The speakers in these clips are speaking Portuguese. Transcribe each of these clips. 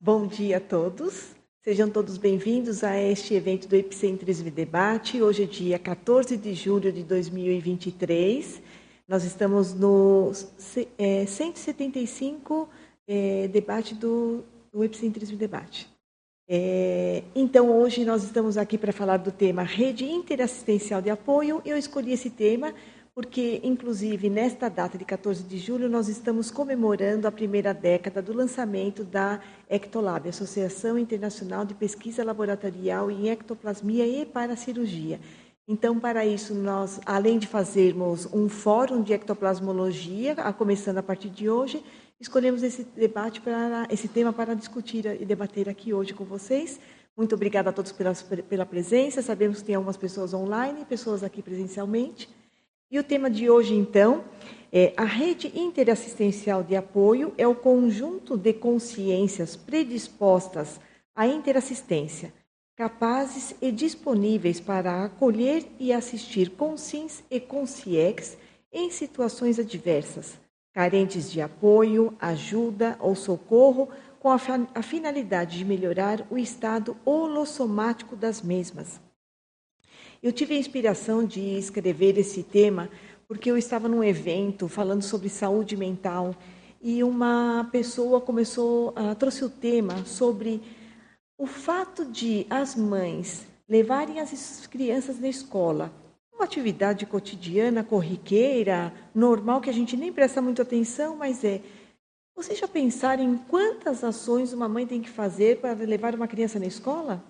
Bom dia a todos. Sejam todos bem-vindos a este evento do Epicentrismo e Debate. Hoje é dia 14 de julho de 2023. Nós estamos no é, 175 é, debate do, do Epicentrismo e Debate. É, então, hoje nós estamos aqui para falar do tema Rede Interassistencial de Apoio. Eu escolhi esse tema porque, inclusive, nesta data de 14 de julho, nós estamos comemorando a primeira década do lançamento da Ectolab, Associação Internacional de Pesquisa Laboratorial em Ectoplasmia e Paracirurgia. Então, para isso, nós, além de fazermos um fórum de ectoplasmologia, começando a partir de hoje, escolhemos esse debate para esse tema para discutir e debater aqui hoje com vocês. Muito obrigada a todos pela, pela presença. Sabemos que tem algumas pessoas online, pessoas aqui presencialmente. E o tema de hoje, então, é a rede interassistencial de apoio é o conjunto de consciências predispostas à interassistência, capazes e disponíveis para acolher e assistir consins e consciex em situações adversas, carentes de apoio, ajuda ou socorro, com a, a finalidade de melhorar o estado holossomático das mesmas eu tive a inspiração de escrever esse tema porque eu estava num evento falando sobre saúde mental e uma pessoa começou, uh, trouxe o tema sobre o fato de as mães levarem as crianças na escola, uma atividade cotidiana, corriqueira, normal, que a gente nem presta muita atenção, mas é. Vocês já pensaram em quantas ações uma mãe tem que fazer para levar uma criança na escola?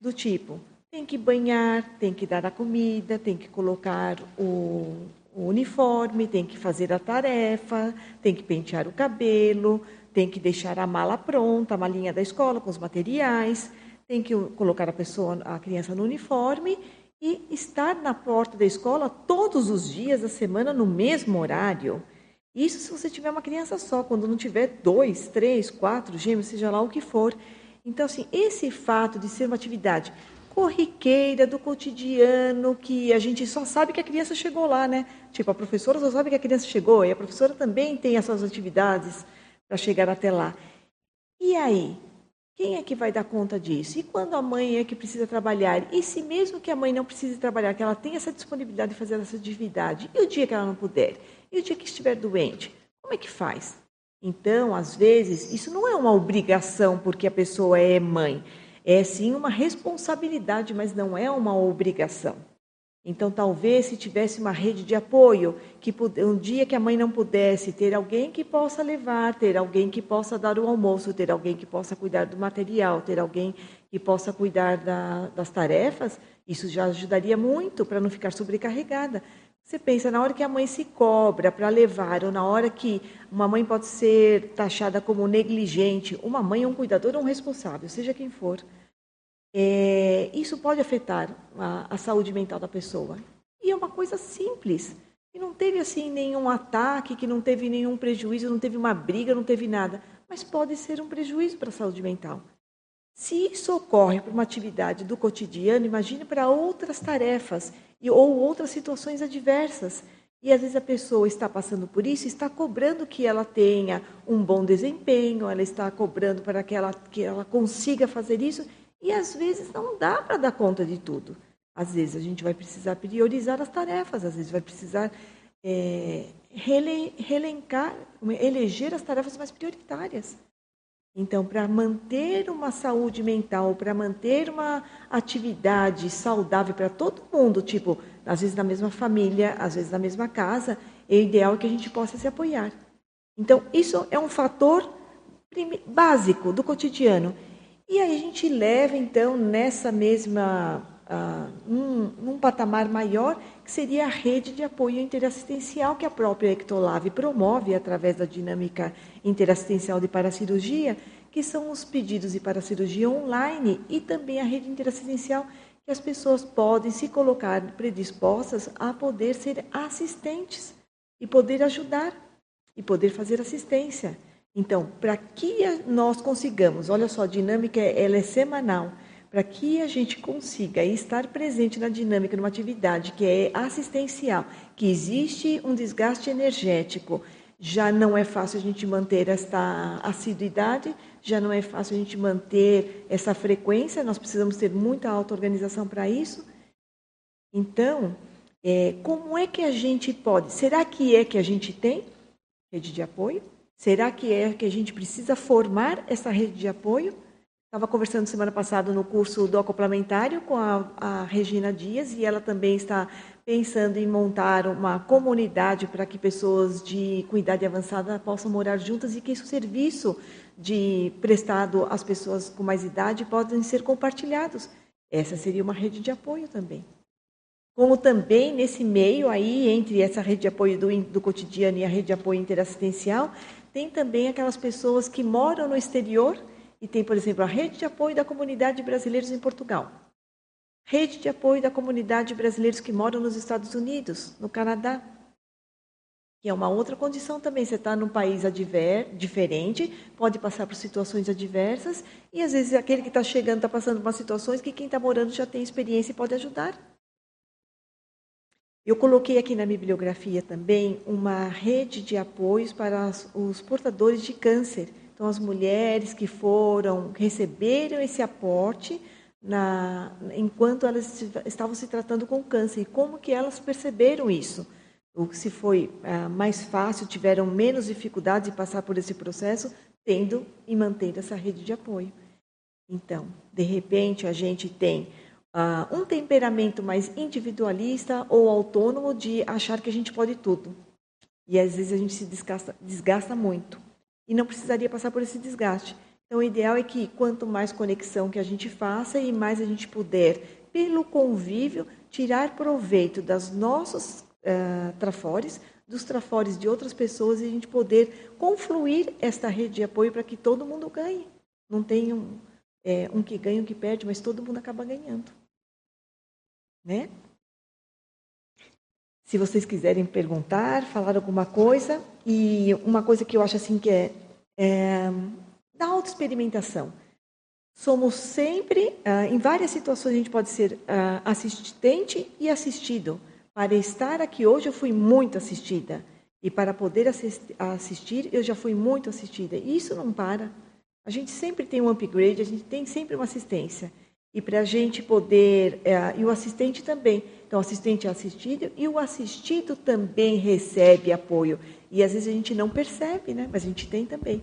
Do tipo, tem que banhar, tem que dar a comida, tem que colocar o, o uniforme, tem que fazer a tarefa, tem que pentear o cabelo, tem que deixar a mala pronta, a malinha da escola com os materiais, tem que colocar a pessoa, a criança no uniforme e estar na porta da escola todos os dias da semana no mesmo horário. Isso se você tiver uma criança só, quando não tiver dois, três, quatro gêmeos, seja lá o que for. Então, assim, esse fato de ser uma atividade corriqueira do cotidiano que a gente só sabe que a criança chegou lá, né? Tipo, a professora só sabe que a criança chegou e a professora também tem as suas atividades para chegar até lá. E aí? Quem é que vai dar conta disso? E quando a mãe é que precisa trabalhar? E se mesmo que a mãe não precise trabalhar, que ela tenha essa disponibilidade de fazer essa atividade, e o dia que ela não puder? E o dia que estiver doente? Como é que faz? Então, às vezes, isso não é uma obrigação porque a pessoa é mãe. É sim uma responsabilidade, mas não é uma obrigação. Então, talvez se tivesse uma rede de apoio, que um dia que a mãe não pudesse, ter alguém que possa levar, ter alguém que possa dar o almoço, ter alguém que possa cuidar do material, ter alguém que possa cuidar da, das tarefas, isso já ajudaria muito para não ficar sobrecarregada. Você pensa, na hora que a mãe se cobra para levar, ou na hora que uma mãe pode ser taxada como negligente, uma mãe, um cuidador ou um responsável, seja quem for, é, isso pode afetar a, a, saúde mental da pessoa. E é uma coisa simples, que não teve assim nenhum ataque, que não teve nenhum prejuízo, não teve uma briga, não teve nada, mas pode ser um prejuízo para a saúde mental. Se isso ocorre para uma atividade do cotidiano, imagine para outras tarefas e, ou outras situações adversas. E às vezes a pessoa está passando por isso, está cobrando que ela tenha um bom desempenho, ela está cobrando para que ela, que ela consiga fazer isso, e às vezes não dá para dar conta de tudo. Às vezes a gente vai precisar priorizar as tarefas, às vezes vai precisar é, relencar, eleger as tarefas mais prioritárias. Então, para manter uma saúde mental, para manter uma atividade saudável para todo mundo, tipo, às vezes na mesma família, às vezes na mesma casa, é ideal que a gente possa se apoiar. Então, isso é um fator básico do cotidiano. E aí a gente leva, então, nessa mesma num, num, patamar maior, que seria a rede de apoio interassistencial que a própria Ectolave promove através da dinâmica interassistencial de paracirurgia, que são os pedidos de paracirurgia online e também a rede interassistencial que as pessoas podem se colocar predispostas a poder ser assistentes e poder ajudar e poder fazer assistência. Então, para que nós consigamos, olha só, a dinâmica ela é semanal, para que a gente consiga estar presente na dinâmica numa atividade que é assistencial, que existe um desgaste energético, já não é fácil a gente manter esta assiduidade, já não é fácil a gente manter essa frequência, nós precisamos ter muita auto-organização para isso. Então, é, como é que a gente pode? Será que é que a gente tem rede de apoio? Será que é que a gente precisa formar essa rede de apoio? Estava conversando semana passada no curso do acoplamentário com a, a Regina Dias e ela também está pensando em montar uma comunidade para que pessoas de com idade avançada possam morar juntas e que esse serviço de prestado às pessoas com mais idade podem ser compartilhados. Essa seria uma rede de apoio também. Como também nesse meio aí, entre essa rede de apoio do, do cotidiano e a rede de apoio interassistencial, tem também aquelas pessoas que moram no exterior e tem, por exemplo, a rede de apoio da comunidade de brasileiros em Portugal. Rede de apoio da comunidade de brasileiros que moram nos Estados Unidos, no Canadá. Que é uma outra condição também. Você está num país adver, diferente, pode passar por situações adversas, e às vezes aquele que está chegando está passando por situações que quem está morando já tem experiência e pode ajudar. Eu coloquei aqui na bibliografia também uma rede de apoios para os portadores de câncer. Então, as mulheres que foram, receberam esse aporte na, enquanto elas estavam se tratando com câncer e como que elas perceberam isso. Ou se foi ah, mais fácil, tiveram menos dificuldade de passar por esse processo, tendo e mantendo essa rede de apoio. Então, de repente, a gente tem uh, um temperamento mais individualista ou autônomo de achar que a gente pode tudo. E às vezes a gente se desgasta, desgasta muito. E não precisaria passar por esse desgaste. Então, o ideal é que quanto mais conexão que a gente faça e mais a gente puder, pelo convívio, tirar proveito das nossos uh, trafores, dos trafores de outras pessoas e a gente poder confluir esta rede de apoio para que todo mundo ganhe. Não tem um, é, um que ganha, um que perde, mas todo mundo acaba ganhando né? Se vocês quiserem perguntar, falar alguma coisa, e uma coisa que eu acho assim que é, é da autoexperimentação. Somos sempre, ah, em várias situações, a gente pode ser ah, assistente e assistido. Para estar aqui hoje, eu fui muito assistida. E para poder assistir, eu já fui muito assistida. E isso não para. A gente sempre tem um upgrade, a gente tem sempre uma assistência e para a gente poder, é, e o assistente também. Então, o assistente é assistido e o assistido também recebe apoio. E às vezes a gente não percebe, né? Mas a gente tem também.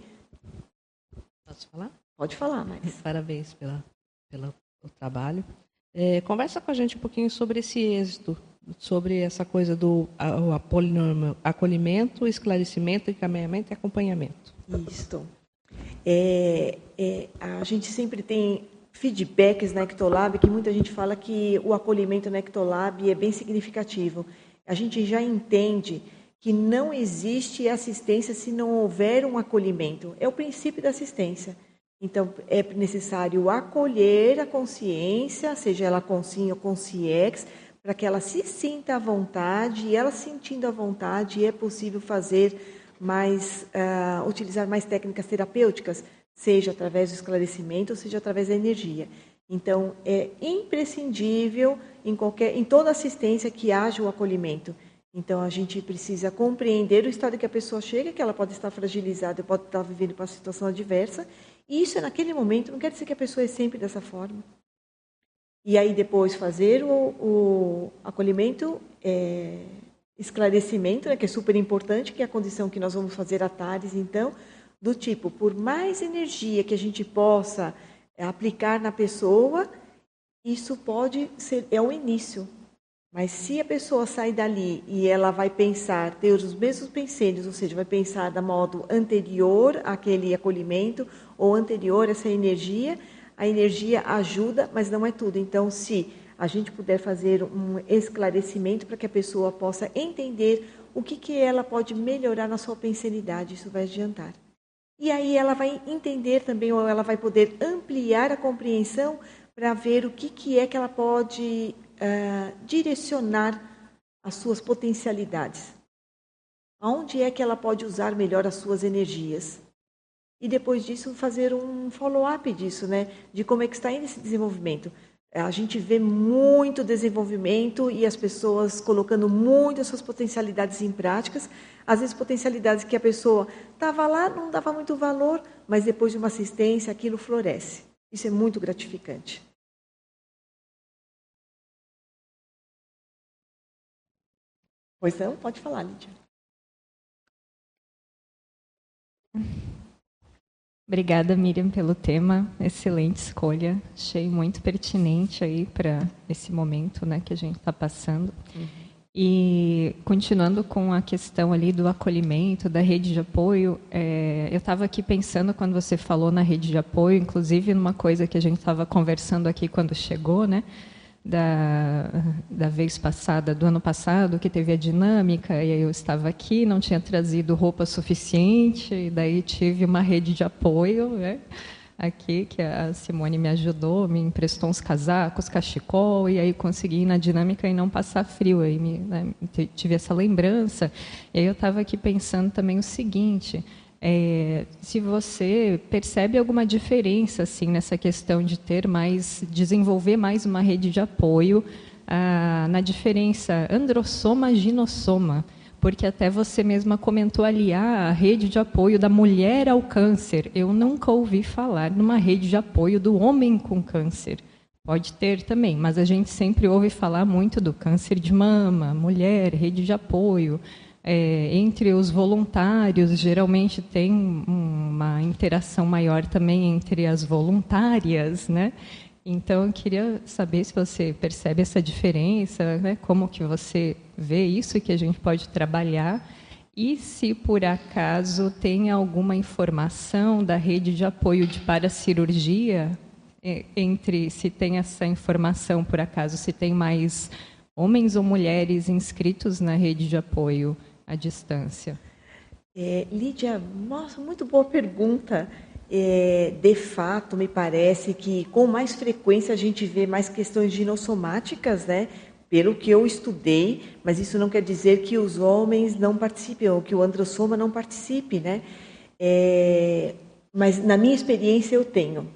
Posso falar? Pode falar, mas. Parabéns pela, pelo trabalho. É, conversa com a gente um pouquinho sobre esse êxito, sobre essa coisa do o acolhimento, esclarecimento, encaminhamento e acompanhamento. Isso. É, é, a gente sempre tem feedbacks na Ectolab que muita gente fala que o acolhimento na Ectolab é bem significativo. A gente já entende que não existe assistência se não houver um acolhimento. É o princípio da assistência. Então, é necessário acolher a consciência, seja ela sim ou com CIEX, para que ela se sinta à vontade, e ela sentindo à vontade, é possível fazer mais, uh, utilizar mais técnicas terapêuticas seja através do esclarecimento, seja através da energia. Então, é imprescindível em qualquer, em toda assistência que haja o acolhimento. Então, a gente precisa compreender o estado que a pessoa chega, que ela pode estar fragilizada, pode estar vivendo uma situação adversa, e isso é naquele momento, não quer dizer que a pessoa é sempre dessa forma. E aí depois fazer o, o acolhimento, é, esclarecimento, né, que é super importante, que é a condição que nós vamos fazer a TARES, então, do tipo, por mais energia que a gente possa aplicar na pessoa, isso pode ser é o início. Mas se a pessoa sai dali e ela vai pensar, ter os mesmos pensamentos, ou seja, vai pensar da modo anterior àquele acolhimento ou anterior a essa energia, a energia ajuda, mas não é tudo. Então, se a gente puder fazer um esclarecimento para que a pessoa possa entender o que, que ela pode melhorar na sua pensanidade, isso vai adiantar. E aí ela vai entender também, ou ela vai poder ampliar a compreensão para ver o que, que é que ela pode uh, direcionar as suas potencialidades. Aonde é que ela pode usar melhor as suas energias? E depois disso fazer um follow-up disso, né? De como é que está indo esse desenvolvimento. A gente vê muito desenvolvimento e as pessoas colocando muito as suas potencialidades em práticas. Às vezes, potencialidades que a pessoa estava lá, não dava muito valor, mas depois de uma assistência, aquilo floresce. Isso é muito gratificante. Pois não, pode falar, Lídia. Obrigada, Miriam, pelo tema. Excelente escolha. Achei muito pertinente aí para esse momento né, que a gente está passando. Uhum. E continuando com a questão ali do acolhimento, da rede de apoio, é, eu estava aqui pensando quando você falou na rede de apoio, inclusive numa coisa que a gente estava conversando aqui quando chegou, né? Da, da vez passada, do ano passado, que teve a dinâmica, e eu estava aqui, não tinha trazido roupa suficiente, e daí tive uma rede de apoio, né? aqui, que a Simone me ajudou, me emprestou uns casacos, cachecol, e aí consegui ir na dinâmica e não passar frio. Aí me, né, tive essa lembrança. E aí eu estava aqui pensando também o seguinte, é, se você percebe alguma diferença assim nessa questão de ter mais, desenvolver mais uma rede de apoio ah, na diferença androssoma-ginossoma, porque até você mesma comentou ali ah, a rede de apoio da mulher ao câncer. Eu nunca ouvi falar numa rede de apoio do homem com câncer. Pode ter também, mas a gente sempre ouve falar muito do câncer de mama, mulher, rede de apoio. É, entre os voluntários, geralmente tem uma interação maior também entre as voluntárias, né? Então, eu queria saber se você percebe essa diferença, né? como que você vê isso que a gente pode trabalhar e se por acaso tem alguma informação da rede de apoio de paracirurgia é, entre se tem essa informação por acaso, se tem mais homens ou mulheres inscritos na rede de apoio à distância? É, Lídia, nossa, muito boa pergunta. É, de fato, me parece que com mais frequência a gente vê mais questões ginossomáticas, né? Pelo que eu estudei, mas isso não quer dizer que os homens não participem, ou que o androssoma não participe, né? É, mas na minha experiência eu tenho,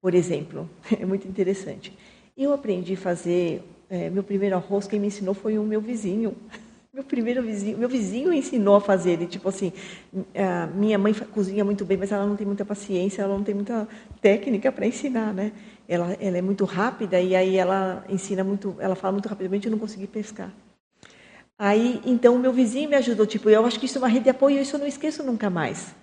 por exemplo, é muito interessante. Eu aprendi a fazer, é, meu primeiro arroz, quem me ensinou foi um meu vizinho. Meu primeiro vizinho, meu vizinho ensinou a fazer ele, tipo assim, minha mãe cozinha muito bem, mas ela não tem muita paciência, ela não tem muita técnica para ensinar, né? Ela, ela é muito rápida e aí ela ensina muito, ela fala muito rapidamente, eu não consegui pescar. Aí, então, meu vizinho me ajudou, tipo, eu acho que isso é uma rede de apoio, isso eu não esqueço nunca mais.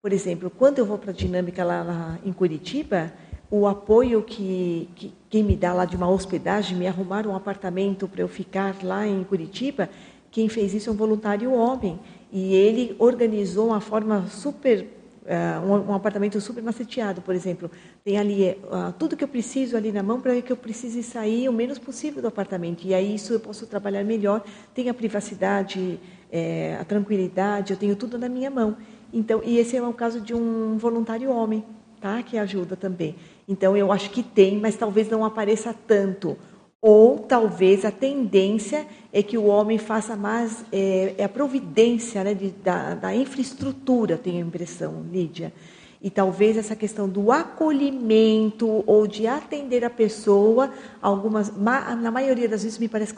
Por exemplo, quando eu vou para a dinâmica lá, lá, em Curitiba, o apoio que, que quem me dá lá de uma hospedagem, me arrumar um apartamento para eu ficar lá em Curitiba, quem fez isso é um voluntário homem. E ele organizou uma forma super. Uh, um, um, apartamento super maceteado, por exemplo. Tem ali uh, tudo que eu preciso ali na mão para que eu precise sair o menos possível do apartamento. E aí isso eu posso trabalhar melhor. Tem a privacidade, é, a tranquilidade, eu tenho tudo na minha mão. Então, e esse é o caso de um voluntário homem, tá? Que ajuda também. Então, eu acho que tem, mas talvez não apareça tanto ou talvez a tendência é que o homem faça mais é, é a providência né, de, da, da, infraestrutura, tenho a impressão, Lídia. E talvez essa questão do acolhimento ou de atender a pessoa, algumas, na maioria das vezes me parece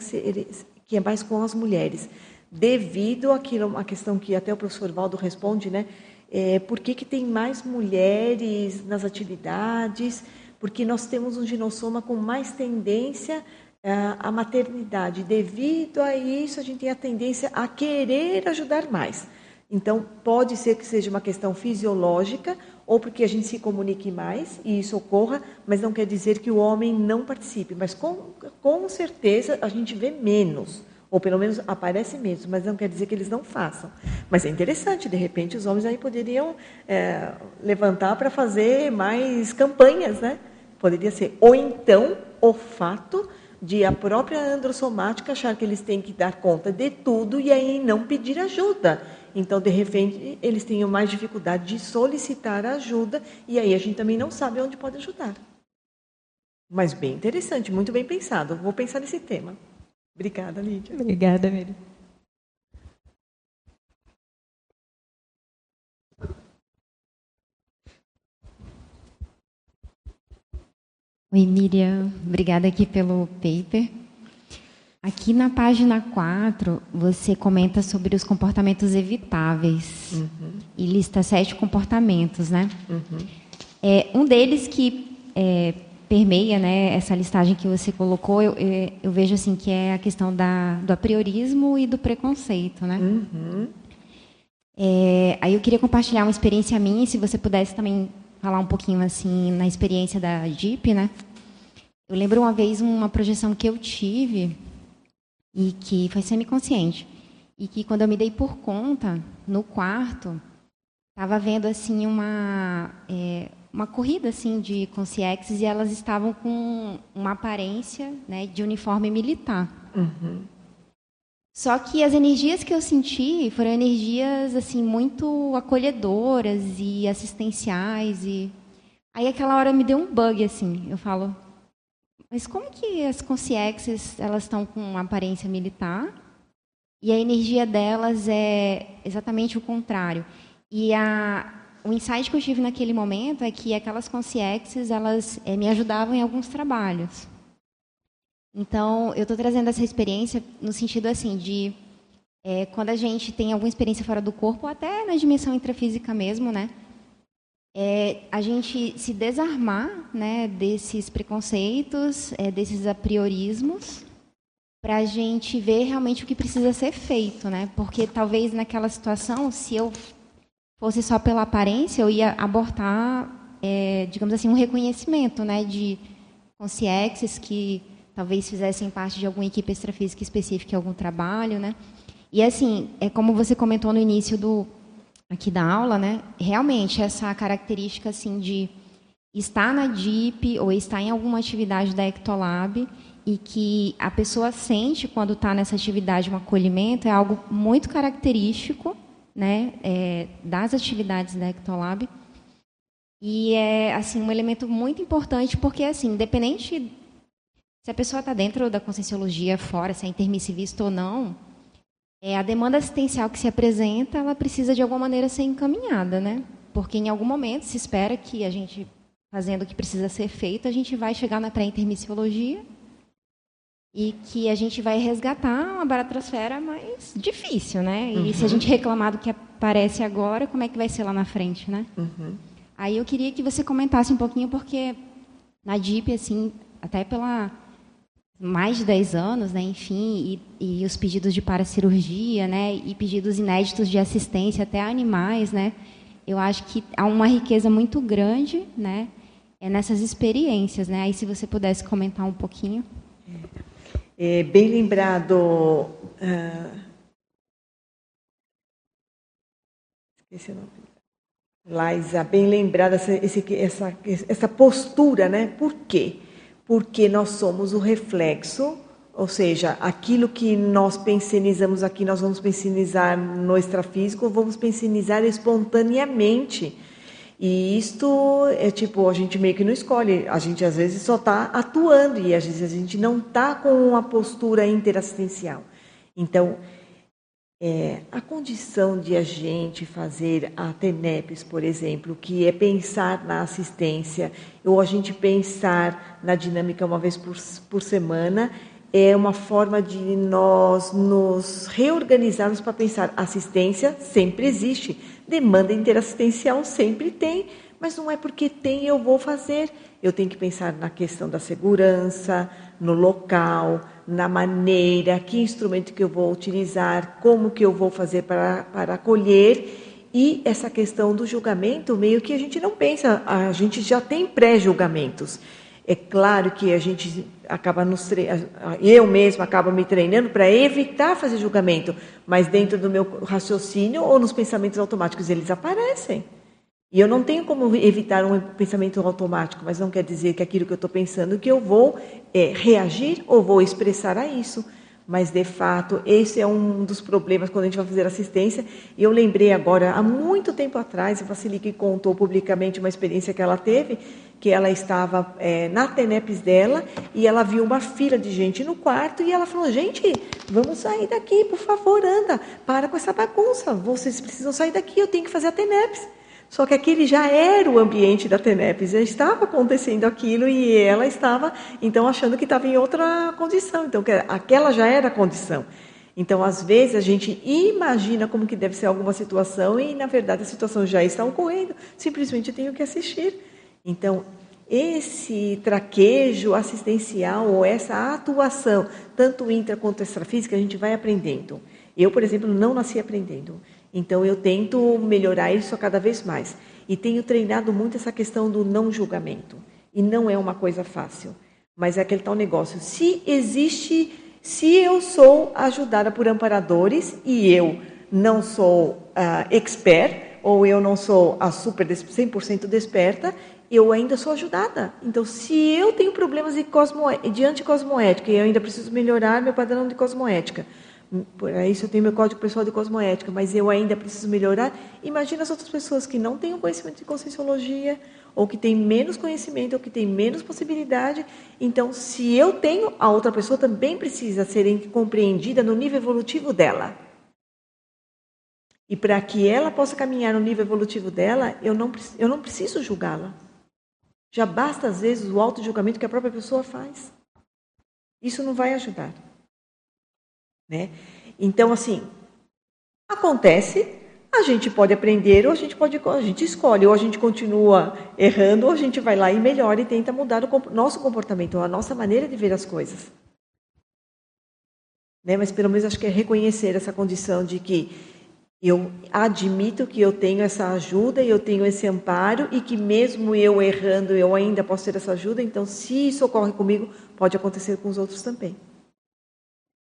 que, é mais com as mulheres, devido àquilo, a questão que até o professor Valdo responde, né? É, por que, que tem mais mulheres nas atividades? Porque nós temos um ginossoma com mais tendência eh, à maternidade. Devido a isso, a gente tem a tendência a querer ajudar mais. Então, pode ser que seja uma questão fisiológica ou porque a gente se comunique mais e isso ocorra, mas não quer dizer que o homem não participe. Mas com, com certeza a gente vê menos, ou pelo menos aparece menos, mas não quer dizer que eles não façam. Mas é interessante, de repente os homens aí poderiam é, levantar para fazer mais campanhas, né? Poderia ser. Ou então, o fato de a própria androssomática achar que eles têm que dar conta de tudo e aí não pedir ajuda. Então, de repente, eles tenham mais dificuldade de solicitar ajuda e aí a gente também não sabe onde pode ajudar. Mas bem interessante, muito bem pensado. Vou pensar nesse tema. Obrigada, Lídia. Obrigada, Miriam. Oi, Miriam. Obrigada aqui pelo paper. Aqui na página 4, você comenta sobre os comportamentos evitáveis uhum. e lista sete comportamentos, né? Uhum. É, um deles que é, permeia né, essa listagem que você colocou, eu, é, eu, vejo assim que é a questão da, do apriorismo e do preconceito, né? Uhum. É, aí eu queria compartilhar uma experiência minha, se você pudesse também falar um pouquinho assim na experiência da DIP, né? Eu lembro uma vez uma projeção que eu tive e que foi semiconsciente e que quando eu me dei por conta no quarto estava vendo assim uma é, uma corrida assim de concierges e elas estavam com uma aparência né, de uniforme militar. Uhum. Só que as energias que eu senti foram energias assim muito acolhedoras e assistenciais e aí aquela hora me deu um bug assim. Eu falo, mas como que as concierges elas estão com aparência militar e a energia delas é exatamente o contrário? E a, o insight que eu tive naquele momento é que aquelas concierges elas é, me ajudavam em alguns trabalhos. Então, eu estou trazendo essa experiência no sentido assim de é, quando a gente tem alguma experiência fora do corpo, ou até na dimensão intrafísica mesmo, né? é a gente se desarmar né, desses preconceitos, é, desses apriorismos, para a gente ver realmente o que precisa ser feito, né? Porque talvez naquela situação, se eu fosse só pela aparência, eu ia abortar, é, digamos assim, um reconhecimento, né, de consciexes que talvez fizessem parte de alguma equipe extrafísica específica em algum trabalho, né? E assim, é como você comentou no início do aqui da aula, né? Realmente essa característica assim de estar na DIP ou estar em alguma atividade da Ectolab e que a pessoa sente quando está nessa atividade um acolhimento é algo muito característico, né, é, das atividades da Ectolab e é assim um elemento muito importante porque assim, independente se a pessoa está dentro da conscienciologia, fora, se é intermissivista ou não, é, a demanda assistencial que se apresenta, ela precisa de alguma maneira ser encaminhada, né? Porque em algum momento se espera que a gente, fazendo o que precisa ser feito, a gente vai chegar na pré-intermissiologia e que a gente vai resgatar uma baratrosfera mais difícil, né? E uhum. se a gente reclamar do que aparece agora, como é que vai ser lá na frente, né? Uhum. Aí eu queria que você comentasse um pouquinho, porque na DIP, assim, até pela mais de 10 anos, né, enfim, e, e os pedidos de paracirurgia, né, e pedidos inéditos de assistência até animais, né, eu acho que há uma riqueza muito grande, né, é nessas experiências, né. Aí, se você pudesse comentar um pouquinho. É, bem lembrado. Uh... Esqueci o nome. Laisa, bem lembrada essa, essa, essa postura, né? Por quê? Porque nós somos o reflexo, ou seja, aquilo que nós pensionizamos aqui, nós vamos pensionizar no extrafísico, vamos pensionizar espontaneamente. E isto é tipo, a gente meio que não escolhe, a gente às vezes só está atuando e às vezes a gente não está com uma postura interassistencial. Então, é, a condição de a gente fazer a TENEPES, por exemplo, que é pensar na assistência, ou a gente pensar na dinâmica uma vez por, por semana, é uma forma de nós nos reorganizarmos para pensar. Assistência sempre existe, demanda interassistencial sempre tem, mas não é porque tem eu vou fazer. Eu tenho que pensar na questão da segurança, no local, na maneira, que instrumento que eu vou utilizar, como que eu vou fazer para, para acolher. E essa questão do julgamento, meio que a gente não pensa, a gente já tem pré-julgamentos. É claro que a gente acaba nos eu mesmo acabo me treinando para evitar fazer julgamento, mas dentro do meu raciocínio ou nos pensamentos automáticos eles aparecem. E eu não tenho como evitar um pensamento automático, mas não quer dizer que aquilo que eu estou pensando que eu vou é, reagir ou vou expressar a isso. Mas, de fato, esse é um dos problemas quando a gente vai fazer assistência. E eu lembrei agora, há muito tempo atrás, a Vasilique contou publicamente uma experiência que ela teve, que ela estava é, na TENEPS dela e ela viu uma fila de gente no quarto e ela falou, gente, vamos sair daqui, por favor, anda, para com essa bagunça, vocês precisam sair daqui, eu tenho que fazer a TENEPS. Só que aquele já era o ambiente da TENEP, já estava acontecendo aquilo e ela estava, então, achando que estava em outra condição. Então, aquela já era a condição. Então, às vezes, a gente imagina como que deve ser alguma situação e, na verdade, a situação já está ocorrendo. Simplesmente tenho que assistir. Então, esse traquejo assistencial ou essa atuação, tanto intra quanto extrafísica, a gente vai aprendendo. Eu, por exemplo, não nasci aprendendo. Então, eu tento melhorar isso cada vez mais. E tenho treinado muito essa questão do não julgamento. E não é uma coisa fácil. Mas é aquele tal negócio. Se existe se eu sou ajudada por amparadores e eu não sou uh, expert, ou eu não sou a super 100% desperta, eu ainda sou ajudada. Então, se eu tenho problemas de, cosmo, de anticosmoética e eu ainda preciso melhorar meu padrão de cosmoética, por isso eu tenho meu código pessoal de cosmoética, mas eu ainda preciso melhorar, imagina as outras pessoas que não têm o conhecimento de conscienciologia, ou que tem menos conhecimento, ou que tem menos possibilidade. Então, se eu tenho, a outra pessoa também precisa ser compreendida no nível evolutivo dela. E para que ela possa caminhar no nível evolutivo dela, eu não, eu não preciso julgá-la. Já basta, às vezes, o auto-julgamento que a própria pessoa faz. Isso não vai ajudar. Né? Então, assim, acontece a gente pode aprender ou a gente pode a gente escolhe ou a gente continua errando ou a gente vai lá e melhora e tenta mudar o nosso comportamento, a nossa maneira de ver as coisas. Né? Mas pelo menos acho que é reconhecer essa condição de que eu admito que eu tenho essa ajuda e eu tenho esse amparo e que mesmo eu errando eu ainda posso ter essa ajuda. Então, se isso ocorre comigo, pode acontecer com os outros também.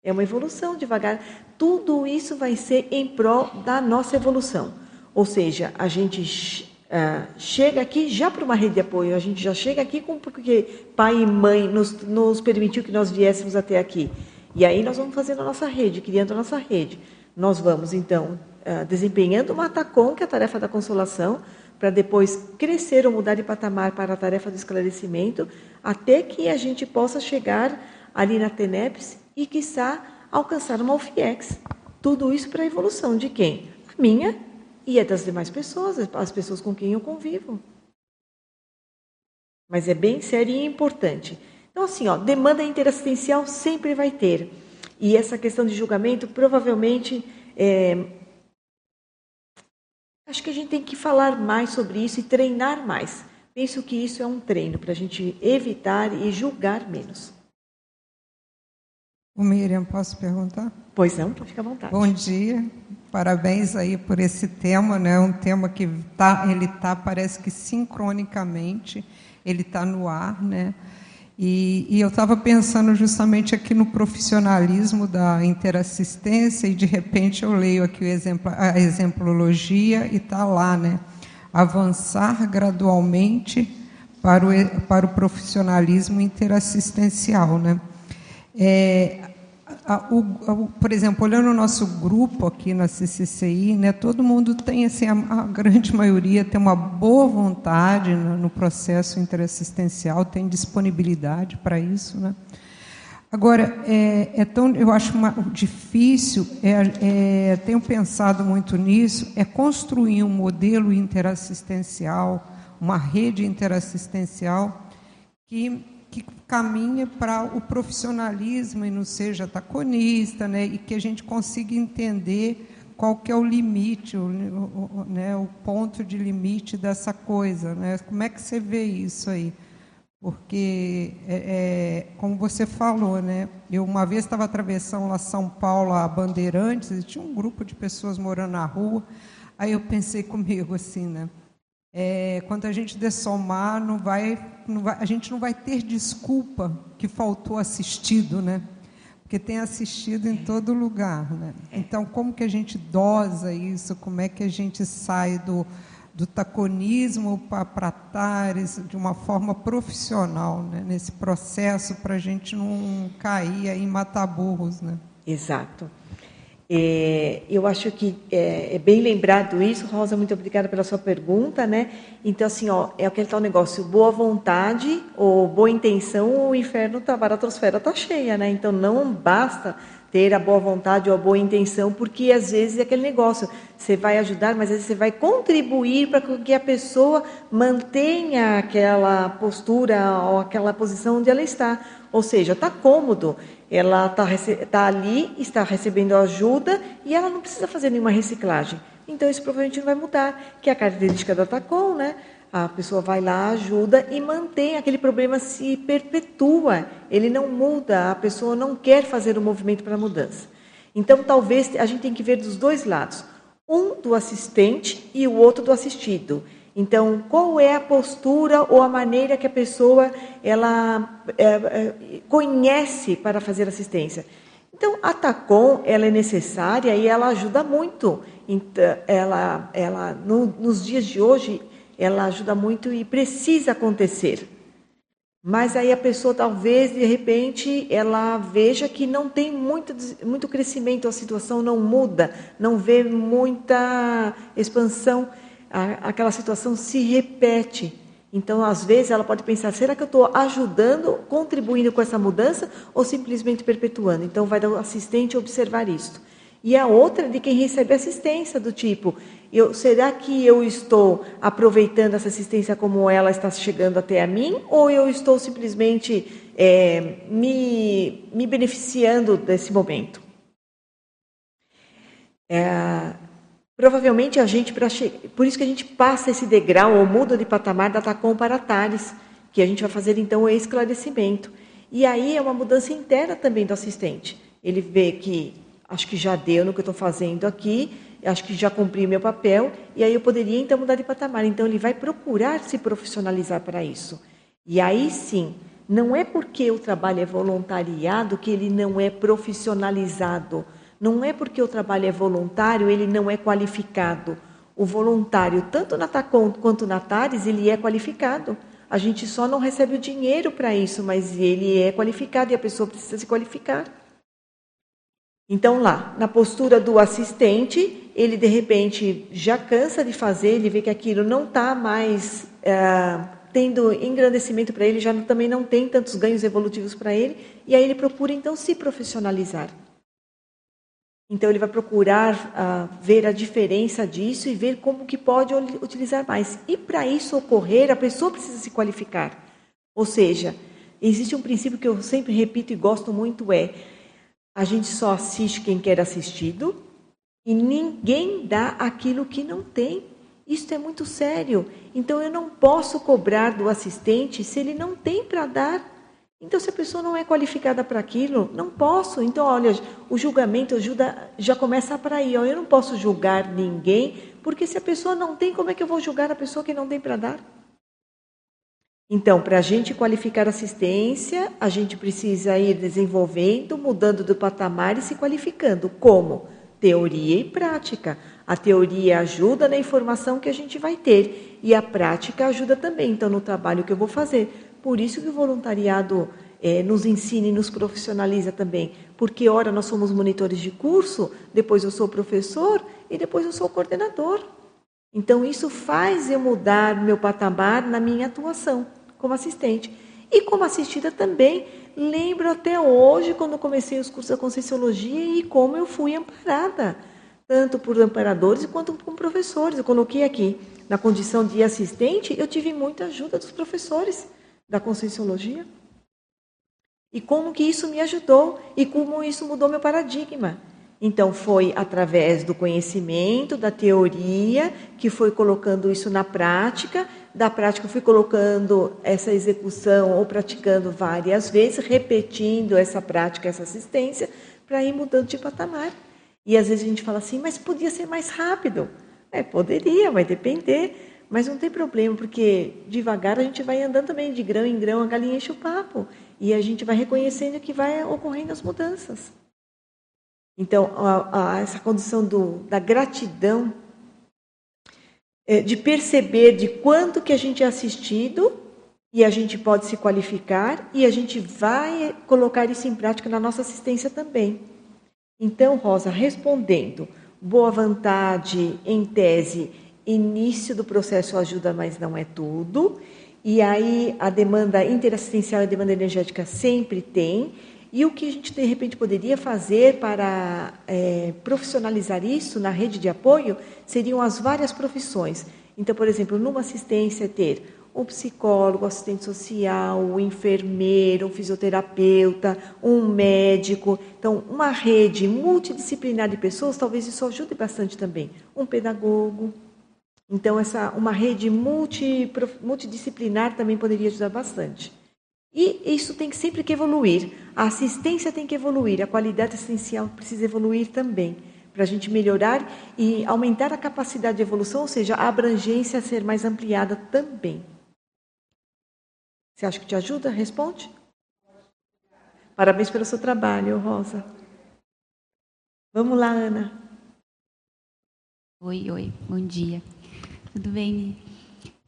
É uma evolução devagar. Tudo isso vai ser em prol da nossa evolução. Ou seja, a gente uh, chega aqui já para uma rede de apoio, a gente já chega aqui com, porque pai e mãe nos, nos permitiu que nós viéssemos até aqui. E aí nós vamos fazendo a nossa rede, criando a nossa rede. Nós vamos, então, uh, desempenhando uma TACOM, que é a tarefa da consolação, para depois crescer ou mudar de patamar para a tarefa do esclarecimento, até que a gente possa chegar ali na TENEPS e, quiçá, alcançar uma UFIEX. Tudo isso para a evolução de quem? A minha e a das demais pessoas, as pessoas com quem eu convivo. Mas é bem sério e importante. Então, assim, ó, demanda interassistencial sempre vai ter. E essa questão de julgamento, provavelmente, é... acho que a gente tem que falar mais sobre isso e treinar mais. Penso que isso é um treino para a gente evitar e julgar menos. O Miriam, posso perguntar? Pois não, fica à vontade. Bom dia, parabéns aí por esse tema, né? Um tema que tá, ele tá, parece que sincronicamente, ele está no ar, né? E, e eu estava pensando justamente aqui no profissionalismo da interassistência e de repente eu leio aqui o exemplo, a exemplologia e está lá, né? Avançar gradualmente para o, para o profissionalismo interassistencial, né? É, a, a, por exemplo, olhando o nosso grupo aqui na CCCI, né, todo mundo tem, assim, a, a grande maioria tem uma boa vontade no, no processo interassistencial, tem disponibilidade para isso. Né? Agora, é, é, tão, eu acho uma, difícil, é, é, tenho pensado muito nisso, é construir um modelo interassistencial, uma rede interassistencial que caminhe para o profissionalismo e não seja taconista, né? e que a gente consiga entender qual que é o limite, o, o, né, o ponto de limite dessa coisa. Né? Como é que você vê isso aí? Porque, é, é, como você falou, né, eu uma vez estava atravessando lá São Paulo, a Bandeirantes, e tinha um grupo de pessoas morando na rua, aí eu pensei comigo assim, né, é, quando a gente dessomar, não vai, não vai, a gente não vai ter desculpa que faltou assistido, né? Porque tem assistido em todo lugar, né? Então, como que a gente dosa isso? Como é que a gente sai do, do taconismo para tares de uma forma profissional, né? Nesse processo para a gente não cair em mataburros, né? Exato. É, eu acho que é, é, bem lembrado isso, Rosa, muito obrigada pela sua pergunta, né? Então, assim, ó, é aquele tal negócio, boa vontade ou boa intenção, o inferno, tá, a baratosfera está cheia, né? Então, não basta ter a boa vontade ou a boa intenção, porque às vezes é aquele negócio, você vai ajudar, mas às vezes você vai contribuir para que a pessoa mantenha aquela postura ou aquela posição onde ela está. Ou seja, está cômodo, ela está tá ali, está recebendo ajuda e ela não precisa fazer nenhuma reciclagem. Então isso provavelmente não vai mudar, que é a característica da TACOM, né? A pessoa vai lá, ajuda e mantém aquele problema se perpetua. Ele não muda, a pessoa não quer fazer o movimento para a mudança. Então, talvez a gente tem que ver dos dois lados, um do assistente e o outro do assistido. Então, qual é a postura ou a maneira que a pessoa ela é, é, conhece para fazer assistência? Então, a TACOM ela é necessária e ela ajuda muito. Ela, ela no, nos dias de hoje, ela ajuda muito e precisa acontecer. Mas aí a pessoa talvez de repente ela veja que não tem muito, muito crescimento, a situação não muda, não vê muita expansão, aquela situação se repete. Então, às vezes, ela pode pensar: será que eu estou ajudando, contribuindo com essa mudança ou simplesmente perpetuando? Então, vai dar o assistente observar isso. E a outra de quem recebe assistência, do tipo: eu, será que eu estou aproveitando essa assistência como ela está chegando até a mim, ou eu estou simplesmente é, me, me beneficiando desse momento? É, provavelmente a gente, por isso que a gente passa esse degrau ou muda de patamar da TACOM para TARES, que a gente vai fazer então o esclarecimento. E aí é uma mudança interna também do assistente. Ele vê que acho que já deu no que eu estou fazendo aqui, acho que já cumpri meu papel, e aí eu poderia então mudar de patamar. Então ele vai procurar se profissionalizar para isso. E aí sim, não é porque o trabalho é voluntariado que ele não é profissionalizado. Não é porque o trabalho é voluntário, ele não é qualificado. O voluntário, tanto na TACOM quanto na TARES, ele é qualificado. A gente só não recebe o dinheiro para isso, mas ele é qualificado e a pessoa precisa se qualificar. Então, lá, na postura do assistente, ele de repente já cansa de fazer, ele vê que aquilo não está mais é, tendo engrandecimento para ele, já também não tem tantos ganhos evolutivos para ele, e aí ele procura então se profissionalizar. Então ele vai procurar uh, ver a diferença disso e ver como que pode utilizar mais. E para isso ocorrer, a pessoa precisa se qualificar. Ou seja, existe um princípio que eu sempre repito e gosto muito é a gente só assiste quem quer assistido e ninguém dá aquilo que não tem. Isso é muito sério. Então eu não posso cobrar do assistente se ele não tem para dar. Então, se a pessoa não é qualificada para aquilo, não posso. Então, olha, o julgamento ajuda, já começa para aí. Ó. Eu não posso julgar ninguém, porque se a pessoa não tem, como é que eu vou julgar a pessoa que não tem para dar? Então, para a gente qualificar assistência, a gente precisa ir desenvolvendo, mudando do patamar e se qualificando. Como? Teoria e prática. A teoria ajuda na informação que a gente vai ter e a prática ajuda também, então, no trabalho que eu vou fazer. Por isso que o voluntariado é, nos ensina e nos profissionaliza também. Porque, ora, nós somos monitores de curso, depois eu sou professor e depois eu sou coordenador. Então, isso faz eu mudar meu patamar na minha atuação como assistente. E como assistida também, lembro até hoje, quando comecei os cursos da Conscienciologia, e como eu fui amparada, tanto por amparadores quanto por professores. Eu coloquei aqui, na condição de assistente, eu tive muita ajuda dos professores da Conscienciologia. E como que isso me ajudou e como isso mudou meu paradigma. Então, foi através do conhecimento, da teoria, que foi colocando isso na prática. Da prática, fui colocando essa execução ou praticando várias vezes, repetindo essa prática, essa assistência, para ir mudando de patamar. E às vezes a gente fala assim, mas podia ser mais rápido. É, poderia, vai depender, mas não tem problema, porque devagar a gente vai andando também, de grão em grão, a galinha enche o papo. E a gente vai reconhecendo que vai ocorrendo as mudanças. Então, a, a, essa condição do, da gratidão, é, de perceber de quanto que a gente é assistido e a gente pode se qualificar e a gente vai colocar isso em prática na nossa assistência também. Então, Rosa, respondendo, boa vontade, em tese, início do processo ajuda, mas não é tudo. E aí a demanda interassistencial e a demanda energética sempre tem E o que a gente, de repente, poderia fazer para é, profissionalizar isso na rede de apoio seriam as várias profissões. Então, por exemplo, numa assistência, ter um psicólogo, assistente social, um enfermeiro, um fisioterapeuta, um médico. Então, uma rede multidisciplinar de pessoas, talvez isso ajude bastante também. Um pedagogo. Então, essa, uma rede multi, multidisciplinar também poderia ajudar bastante. E isso tem que sempre que evoluir. A assistência tem que evoluir, a qualidade assistencial precisa evoluir também, para a gente melhorar e aumentar a capacidade de evolução, ou seja, a abrangência ser mais ampliada também. Você acha que te ajuda? Responde. Parabéns pelo seu trabalho, Rosa. Vamos lá, Ana. Oi, oi, bom dia. Tudo bem?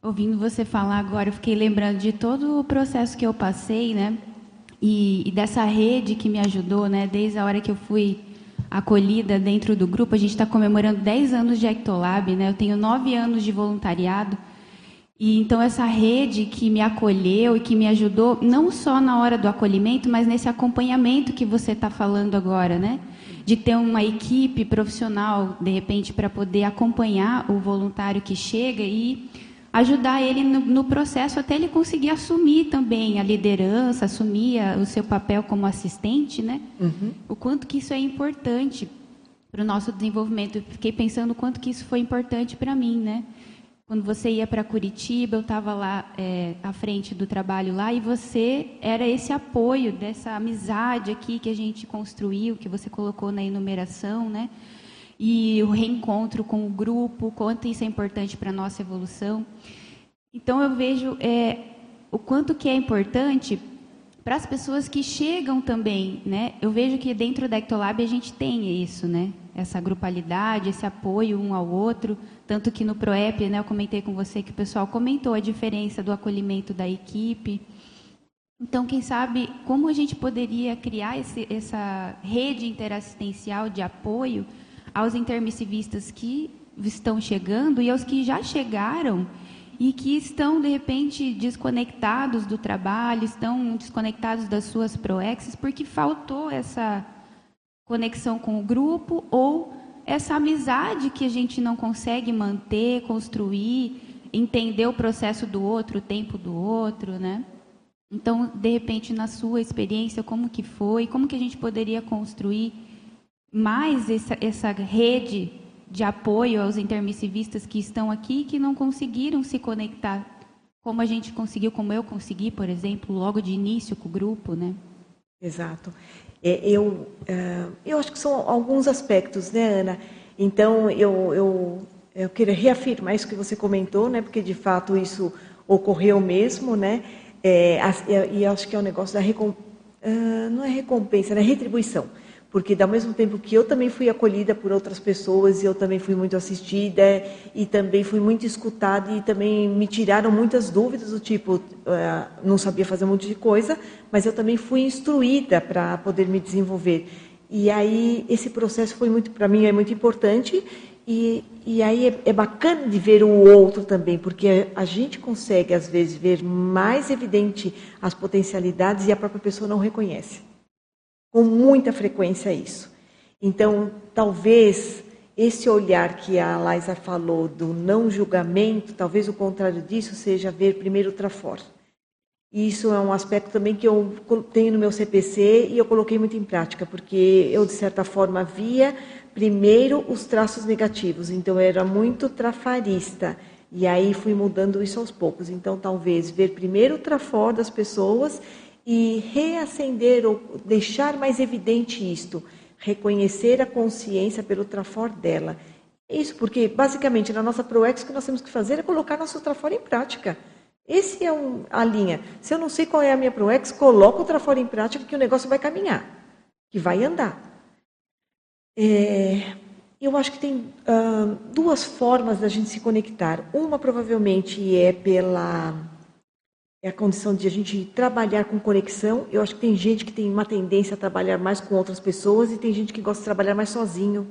Ouvindo você falar agora, eu fiquei lembrando de todo o processo que eu passei, né? E, e, dessa rede que me ajudou, né? Desde a hora que eu fui acolhida dentro do grupo, a gente está comemorando 10 anos de Ectolab, né? Eu tenho 9 anos de voluntariado. E então essa rede que me acolheu e que me ajudou, não só na hora do acolhimento, mas nesse acompanhamento que você está falando agora, né? De ter uma equipe profissional, de repente, para poder acompanhar o voluntário que chega e ajudar ele no, no, processo até ele conseguir assumir também a liderança, assumir a, o seu papel como assistente, né? Uhum. O quanto que isso é importante para o nosso desenvolvimento. Eu fiquei pensando o quanto que isso foi importante para mim, né? Quando você ia para Curitiba, eu estava lá é, à frente do trabalho lá e você era esse apoio dessa amizade aqui que a gente construiu, que você colocou na enumeração, né? e o reencontro com o grupo, quanto isso é importante para a nossa evolução. Então eu vejo é, o quanto que é importante para as pessoas que chegam também, né? Eu vejo que dentro da Ectolab a gente tem isso, né? Essa grupalidade, esse apoio um ao outro, tanto que no Proep, né, eu comentei com você que o pessoal comentou a diferença do acolhimento da equipe. Então, quem sabe como a gente poderia criar esse, essa rede interassistencial de apoio aos intermissivistas que estão chegando e aos que já chegaram e que estão, de repente, desconectados do trabalho, estão desconectados das suas proexes, porque faltou essa conexão com o grupo ou essa amizade que a gente não consegue manter, construir, entender o processo do outro, o tempo do outro, né? Então, de repente, na sua experiência, como que foi? Como que a gente poderia construir mais essa, essa rede de apoio aos intermissivistas que estão aqui que não conseguiram se conectar como a gente conseguiu, como eu consegui, por exemplo, logo de início com o grupo, né? Exato. É, eu, uh, eu acho que são alguns aspectos, né, Ana? Então, eu, eu, eu queria reafirmar isso que você comentou, né? Porque, de fato, isso ocorreu mesmo, né? É, e acho que é um negócio da recom, uh, não é recompensa, é retribuição porque ao mesmo tempo que eu também fui acolhida por outras pessoas eu também fui muito assistida e também fui muito escutada e também me tiraram muitas dúvidas do tipo uh, não sabia fazer um monte de coisa mas eu também fui instruída para poder me desenvolver. E aí esse processo foi muito para mim é muito importante e, e aí é, é bacana de ver o outro também porque a gente consegue às vezes ver mais evidente as potencialidades e a própria pessoa não reconhece com muita frequência isso. Então, talvez esse olhar que a Laisa falou do não julgamento, talvez o contrário disso seja ver primeiro o trafor. Isso é um aspecto também que eu tenho no meu CPC e eu coloquei muito em prática, porque eu, de certa forma, via primeiro os traços negativos, então eu era muito trafarista. E aí fui mudando isso aos poucos. Então, talvez ver primeiro o trafor das pessoas e reacender ou deixar mais evidente isto, reconhecer a consciência pelo trafor dela. Isso porque, basicamente, na nossa ProEx, o que nós temos que fazer é colocar nosso trafor em prática. Esse é um, a linha. Se eu não sei qual é a minha ProEx, coloco o trafor em prática que o negócio vai caminhar, que vai andar. É, eu acho que tem uh, duas formas da gente se conectar. Uma, provavelmente, é pela é a condição de a gente trabalhar com conexão. Eu acho que tem gente que tem uma tendência a trabalhar mais com outras pessoas e tem gente que gosta de trabalhar mais sozinho.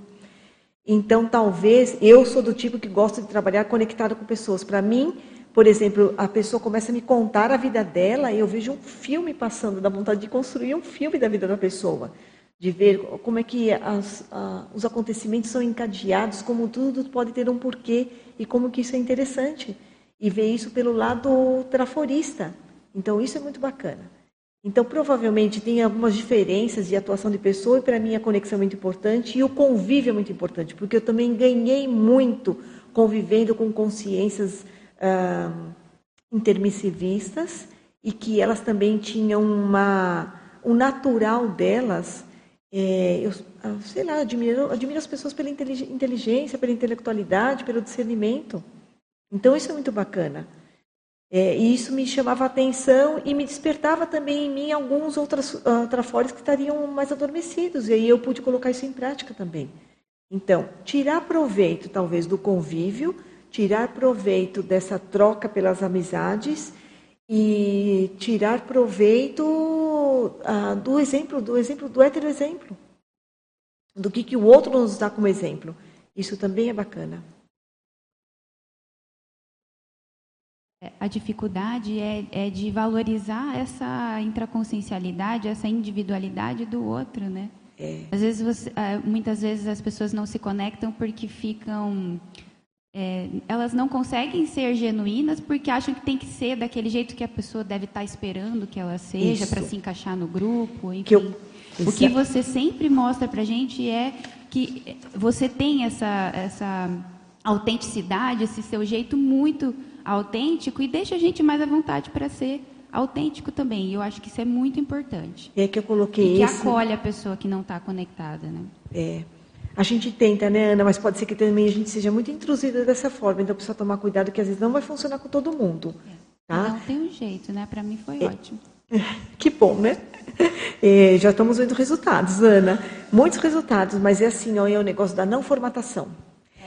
Então, talvez eu sou do tipo que gosta de trabalhar conectado com pessoas. Para mim, Por exemplo, a pessoa começa a me contar a vida dela e eu vejo um filme passando, da vontade de construir um filme da vida da pessoa, de ver como é que as, a, os acontecimentos são encadeados, como tudo pode ter um porquê e como que isso é interessante. E ver isso pelo lado traforista. Então, isso é muito bacana. Então, provavelmente tem algumas diferenças de atuação de pessoa e para mim a conexão é muito importante e o convívio é muito importante, porque eu também ganhei muito convivendo com consciências ah, intermissivistas e que elas também tinham uma, o natural delas. É, eu, ah, sei lá, admiro, admiro as pessoas pela inteligência, pela intelectualidade, pelo discernimento. Então, isso é muito bacana. É, e isso me chamava atenção e me despertava também em mim alguns outros uh, trafores que estariam mais adormecidos. E aí eu pude colocar isso em prática também. Então, tirar proveito, talvez, do convívio, tirar proveito dessa troca pelas amizades e tirar proveito uh, do exemplo, do exemplo, do hétero exemplo. Do que, que o outro nos dá como exemplo. Isso também é bacana. A dificuldade é, é, de valorizar essa intraconsciencialidade, essa individualidade do outro, né? É. Às vezes você, ah, muitas vezes as pessoas não se conectam porque ficam é, elas não conseguem ser genuínas porque acham que tem que ser daquele jeito que a pessoa deve estar esperando que ela seja para se encaixar no grupo. Enfim. Que eu... O que você sempre mostra para a gente é que você tem essa, essa autenticidade, esse seu jeito muito autêntico e deixa a gente mais à vontade para ser autêntico também. E eu acho que isso é muito importante. É que eu coloquei e que esse... acolhe a pessoa que não está conectada, né? É. A gente tenta, né, Ana? Mas pode ser que também a gente seja muito intrusiva dessa forma. Então precisa tomar cuidado que às vezes não vai funcionar com todo mundo. É. Tá? Não tem um jeito, né? Para mim foi é. ótimo. Que bom, né? É, já estamos vendo resultados, Ana. Muitos resultados, mas é assim, ó, é o negócio da não formatação.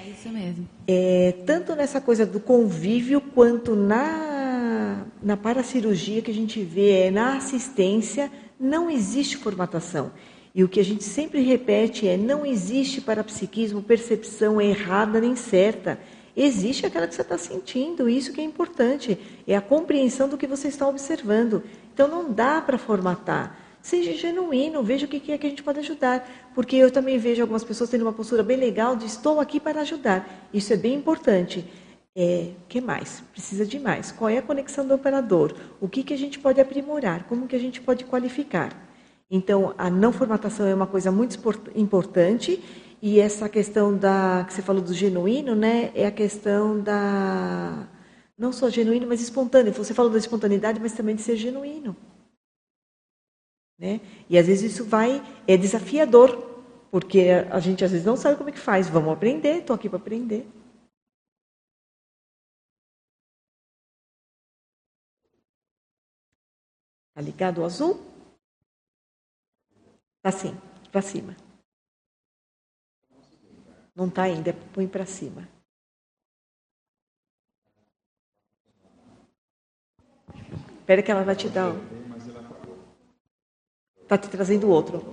É isso mesmo. É, tanto nessa coisa do convívio, quanto na, na paracirurgia que a gente vê, é, na assistência, não existe formatação. E o que a gente sempre repete é: não existe parapsiquismo percepção errada nem certa. Existe aquela que você está sentindo, isso que é importante, é a compreensão do que você está observando. Então não dá para formatar. Seja genuíno, veja o que é que a gente pode ajudar. Porque eu também vejo algumas pessoas tendo uma postura bem legal de estou aqui para ajudar. Isso é bem importante. É, que mais? Precisa de mais. Qual é a conexão do operador? O que, que a gente pode aprimorar? Como que a gente pode qualificar? Então, a não formatação é uma coisa muito importante e essa questão da que você falou do genuíno, né? É a questão da não só genuíno, mas espontâneo. Você falou da espontaneidade, mas também de ser genuíno. Né? E às vezes isso vai, é desafiador, porque a gente às vezes não sabe como é que faz. Vamos aprender, estou aqui para aprender. Está ligado o azul? Está sim, para cima. Não está ainda, põe para cima. Espera que ela vai te dar. Está te trazendo outro.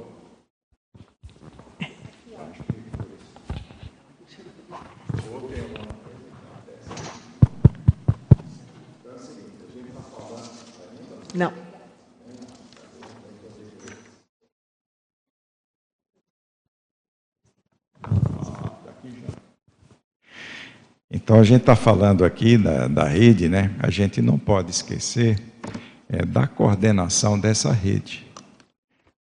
Não. Então a gente está falando aqui da, da rede, né? A gente não pode esquecer é, da coordenação dessa rede.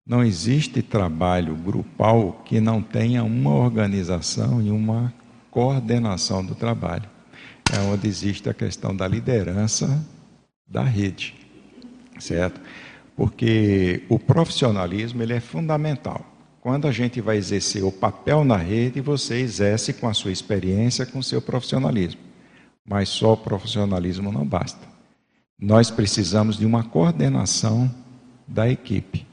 Não existe trabalho grupal que não tenha uma organização e uma coordenação do trabalho. É onde existe a questão da liderança da rede, certo? Porque o profissionalismo ele é fundamental. Quando a gente vai exercer o papel na rede, você exerce com a sua experiência, com o seu profissionalismo. Mas só o profissionalismo não basta. Nós precisamos de uma coordenação da equipe.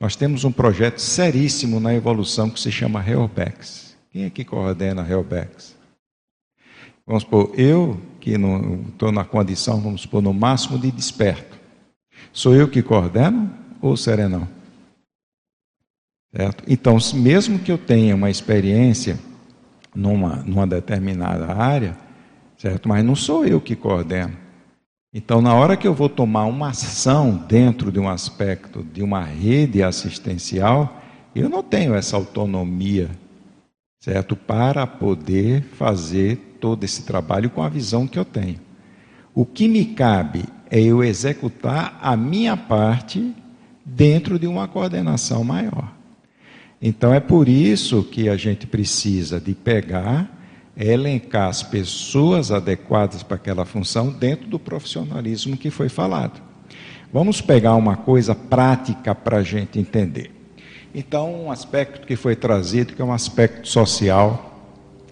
Nós temos um projeto seríssimo na evolução que se chama Reobex. Quem é que coordena a Reobex? Vamos supor, eu que estou na condição, vamos supor, no máximo de desperto. Sou eu que coordeno ou serenão? Certo? Então, mesmo que eu tenha uma experiência numa, numa determinada área, certo? Mas não sou eu que coordeno. Então, na hora que eu vou tomar uma ação dentro de um aspecto de uma rede assistencial, eu não tenho essa autonomia, certo? Para poder fazer todo esse trabalho com a visão que eu tenho. O que me cabe é eu executar a minha parte dentro de uma coordenação maior. Então, é por isso que a gente precisa de pegar elencar as pessoas adequadas para aquela função dentro do profissionalismo que foi falado. Vamos pegar uma coisa prática para a gente entender. Então, um aspecto que foi trazido, que é um aspecto social,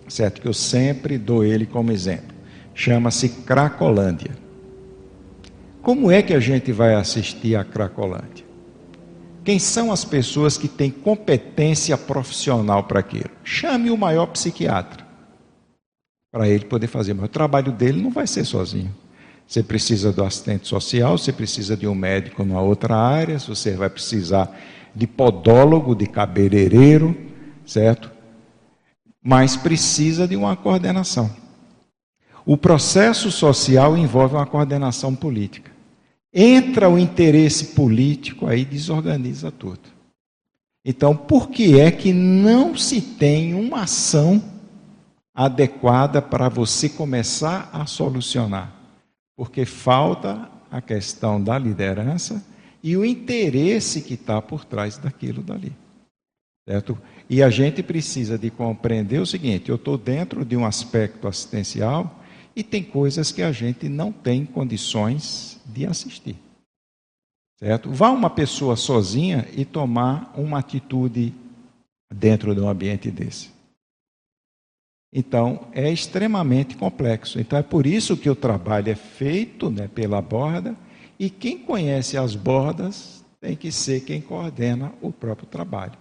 certo? Que eu sempre dou ele como exemplo. Chama-se Cracolândia. Como é que a gente vai assistir a Cracolândia? Quem são as pessoas que têm competência profissional para aquilo? Chame o maior psiquiatra para ele poder fazer. Mas o trabalho dele não vai ser sozinho. Você precisa do assistente social, você precisa de um médico numa outra área, você vai precisar de podólogo, de cabeleireiro, certo? Mas precisa de uma coordenação. O processo social envolve uma coordenação política. Entra o interesse político, aí desorganiza tudo. Então, por que é que não se tem uma ação adequada para você começar a solucionar. Porque falta a questão da liderança e o interesse que está por trás daquilo dali. Certo? E a gente precisa de compreender o seguinte: eu estou dentro de um aspecto assistencial e tem coisas que a gente não tem condições de assistir. Certo? Vá uma pessoa sozinha e tomar uma atitude dentro de um ambiente desse. Então, é extremamente complexo. Então, é por isso que o trabalho é feito né, pela borda, e quem conhece as bordas tem que ser quem coordena o próprio trabalho.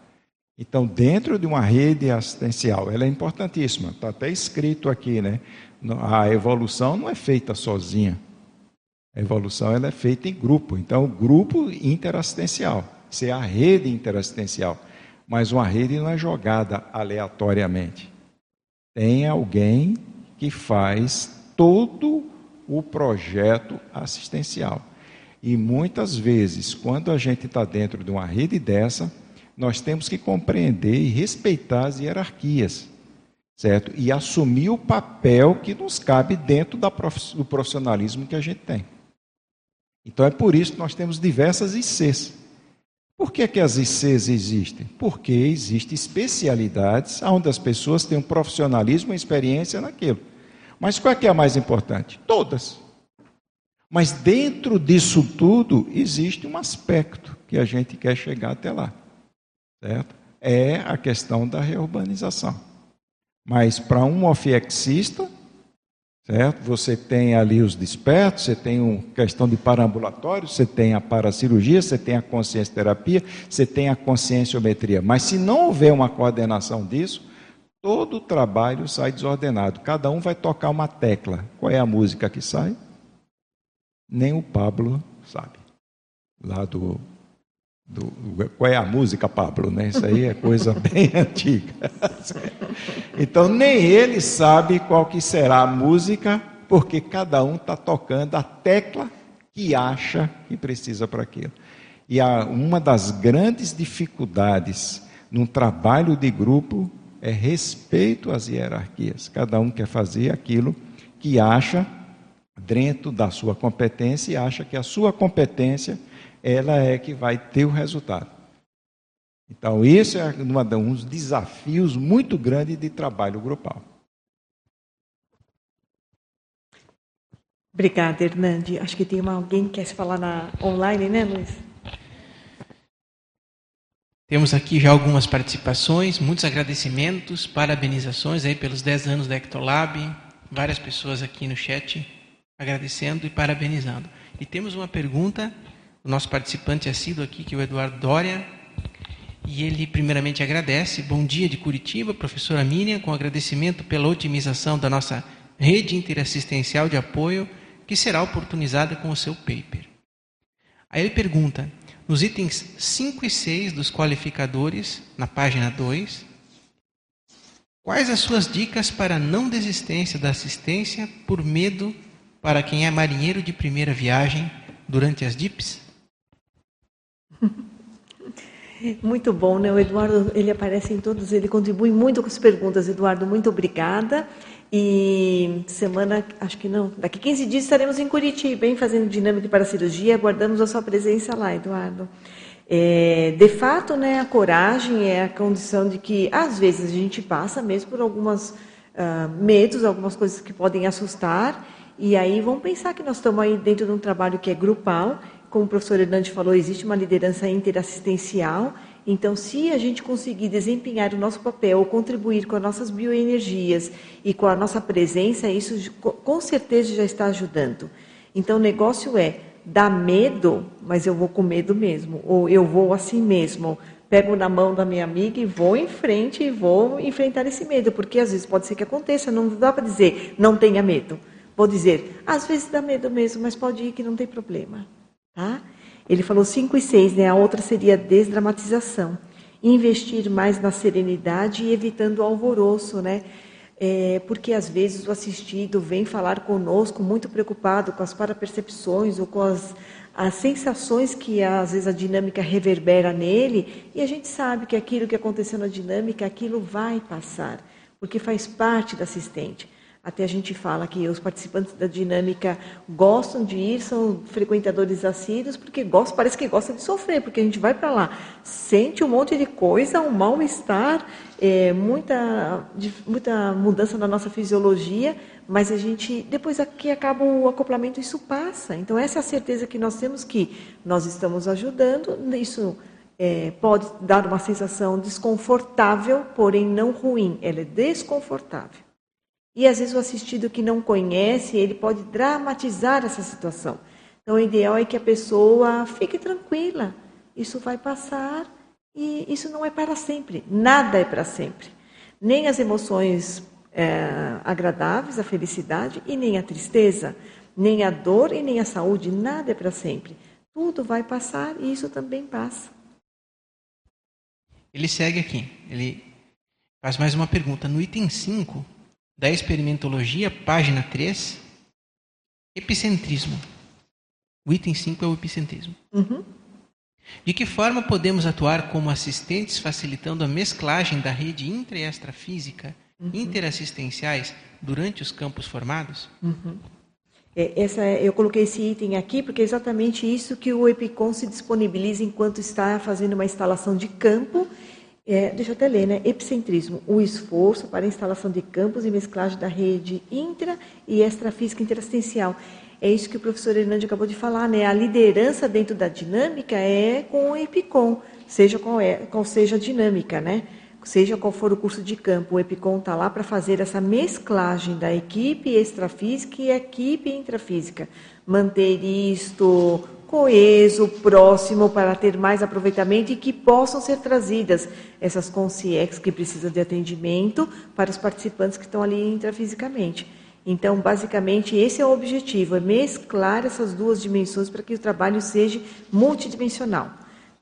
Então, dentro de uma rede assistencial, ela é importantíssima. Está até escrito aqui, né? A evolução não é feita sozinha. A evolução ela é feita em grupo. Então, o grupo interassistencial. Isso é a rede interassistencial. Mas uma rede não é jogada aleatoriamente tem alguém que faz todo o projeto assistencial. E muitas vezes, quando a gente está dentro de uma rede dessa, nós temos que compreender e respeitar as hierarquias, certo? E assumir o papel que nos cabe dentro do profissionalismo que a gente tem. Então é por isso que nós temos diversas ICs. Por que, que as ICs existem? Porque existem especialidades onde as pessoas têm um profissionalismo e experiência naquilo. Mas qual é que é a mais importante? Todas. Mas dentro disso tudo existe um aspecto que a gente quer chegar até lá. Certo? É a questão da reurbanização. Mas para um ofiexista, Certo? Você tem ali os despertos, você tem uma questão de parambulatório, você tem a paracirurgia, você tem a consciência terapia, você tem a conscienciometria. Mas se não houver uma coordenação disso, todo o trabalho sai desordenado. Cada um vai tocar uma tecla. Qual é a música que sai? Nem o Pablo sabe. Lá do do, qual é a música, Pablo? Né? Isso aí é coisa bem antiga. Então nem ele sabe qual que será a música, porque cada um está tocando a tecla que acha que precisa para aquilo. E a, uma das grandes dificuldades num trabalho de grupo é respeito às hierarquias. Cada um quer fazer aquilo que acha dentro da sua competência e acha que a sua competência ela é que vai ter o resultado. Então, isso é um dos desafios muito grandes de trabalho grupal. Obrigada, Hernande. Acho que tem uma, alguém que quer se falar na online, né, Luiz? Temos aqui já algumas participações, muitos agradecimentos, parabenizações aí pelos 10 anos da Ectolab, várias pessoas aqui no chat agradecendo e parabenizando. E temos uma pergunta o nosso participante assíduo aqui, que é o Eduardo Dória. E ele, primeiramente, agradece. Bom dia de Curitiba, professora Miriam, com agradecimento pela otimização da nossa rede interassistencial de apoio, que será oportunizada com o seu paper. Aí ele pergunta: nos itens 5 e 6 dos qualificadores, na página 2, quais as suas dicas para não desistência da assistência por medo para quem é marinheiro de primeira viagem durante as DIPs? Muito bom, né? O Eduardo, ele aparece em todos, ele contribui muito com as perguntas. Eduardo, muito obrigada. E semana, acho que não, daqui 15 dias estaremos em Curitiba, hein, fazendo dinâmica para cirurgia. Aguardamos a sua presença lá, Eduardo. É, de fato, né, a coragem é a condição de que, às vezes, a gente passa mesmo por alguns uh, medos, algumas coisas que podem assustar, e aí vamos pensar que nós estamos aí dentro de um trabalho que é grupal, como o professor Hernandes falou, existe uma liderança interassistencial, então, se a gente conseguir desempenhar o nosso papel, contribuir com as nossas bioenergias e com a nossa presença, isso com certeza já está ajudando. Então, o negócio é dá medo, mas eu vou com medo mesmo, ou eu vou assim mesmo. Pego na mão da minha amiga e vou em frente e vou enfrentar esse medo, porque às vezes pode ser que aconteça, não dá para dizer não tenha medo. Vou dizer, às vezes dá medo mesmo, mas pode ir que não tem problema. Tá? Ele falou 5 e 6, né? a outra seria desdramatização. Investir mais na serenidade e evitando o alvoroço, né? é, porque às vezes o assistido vem falar conosco muito preocupado com as parapercepções ou com as, as sensações que às vezes a dinâmica reverbera nele, e a gente sabe que aquilo que aconteceu na dinâmica, aquilo vai passar, porque faz parte da assistente. Até a gente fala que os participantes da dinâmica gostam de ir, são frequentadores assíduos, porque gostam, parece que gostam de sofrer, porque a gente vai para lá, sente um monte de coisa, um mal-estar, é, muita, muita mudança na nossa fisiologia, mas a gente, depois que acaba o acoplamento, isso passa. Então, essa é a certeza que nós temos que nós estamos ajudando, isso é, pode dar uma sensação desconfortável, porém não ruim, ela é desconfortável. E às vezes o assistido que não conhece, ele pode dramatizar essa situação. Então, o ideal é que a pessoa fique tranquila. Isso vai passar e isso não é para sempre. Nada é para sempre. Nem as emoções é, agradáveis, a felicidade, e nem a tristeza, nem a dor e nem a saúde. Nada é para sempre. Tudo vai passar e isso também passa. Ele segue aqui. Ele faz mais uma pergunta. No item 5, da experimentologia, página 3, epicentrismo. O item 5 é o epicentrismo. Uhum. De que forma podemos atuar como assistentes facilitando a mesclagem da rede intra e extrafísica uhum. interassistenciais durante os campos formados? Uhum. É, essa, eu coloquei esse item aqui porque é exatamente isso que o EPICOM se disponibiliza enquanto está fazendo uma instalação de campo é, deixa eu até ler, né? Epicentrismo, o esforço para a instalação de campos e mesclagem da rede intra e extrafísica interassistencial. É isso que o professor Hernandes acabou de falar, né? A liderança dentro da dinâmica é com o EPICOM, seja qual, é, qual seja a dinâmica, né? Seja qual for o curso de campo, o EPICOM está lá para fazer essa mesclagem da equipe extrafísica e equipe intrafísica. Manter isto coeso, próximo, para ter mais aproveitamento e que possam ser trazidas essas consciências que precisam de atendimento para os participantes que estão ali intrafisicamente. Então, basicamente, esse é o objetivo, é mesclar essas duas dimensões para que o trabalho seja multidimensional.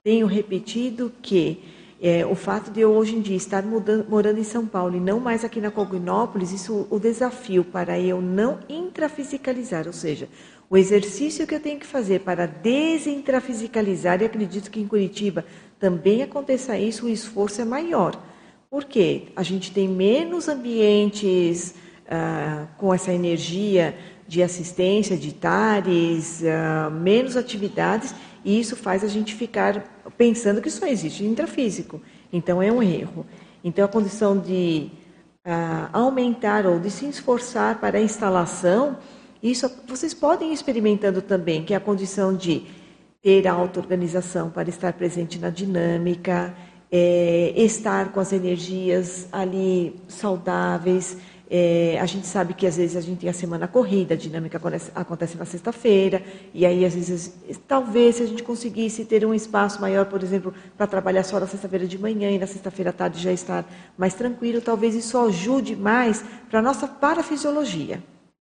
Tenho repetido que é, o fato de eu hoje em dia estar mudando, morando em São Paulo e não mais aqui na Cognópolis, isso o desafio para eu não intrafisicalizar, ou seja, o exercício que eu tenho que fazer para desintrafisicalizar, e acredito que em Curitiba também aconteça isso, o esforço é maior. Por quê? A gente tem menos ambientes ah, com essa energia de assistência, de tares, ah, menos atividades, e isso faz a gente ficar pensando que só existe intrafísico. Então é um erro. Então a condição de ah, aumentar ou de se esforçar para a instalação isso vocês podem ir experimentando também, que é a condição de ter auto-organização para estar presente na dinâmica, é, estar com as energias ali saudáveis. É, a gente sabe que às vezes a gente tem a semana corrida, a dinâmica acontece na sexta-feira, e aí às vezes, talvez se a gente conseguisse ter um espaço maior, por exemplo, para trabalhar só na sexta-feira de manhã e na sexta-feira à tarde já estar mais tranquilo, talvez isso ajude mais para a nossa parafisiologia.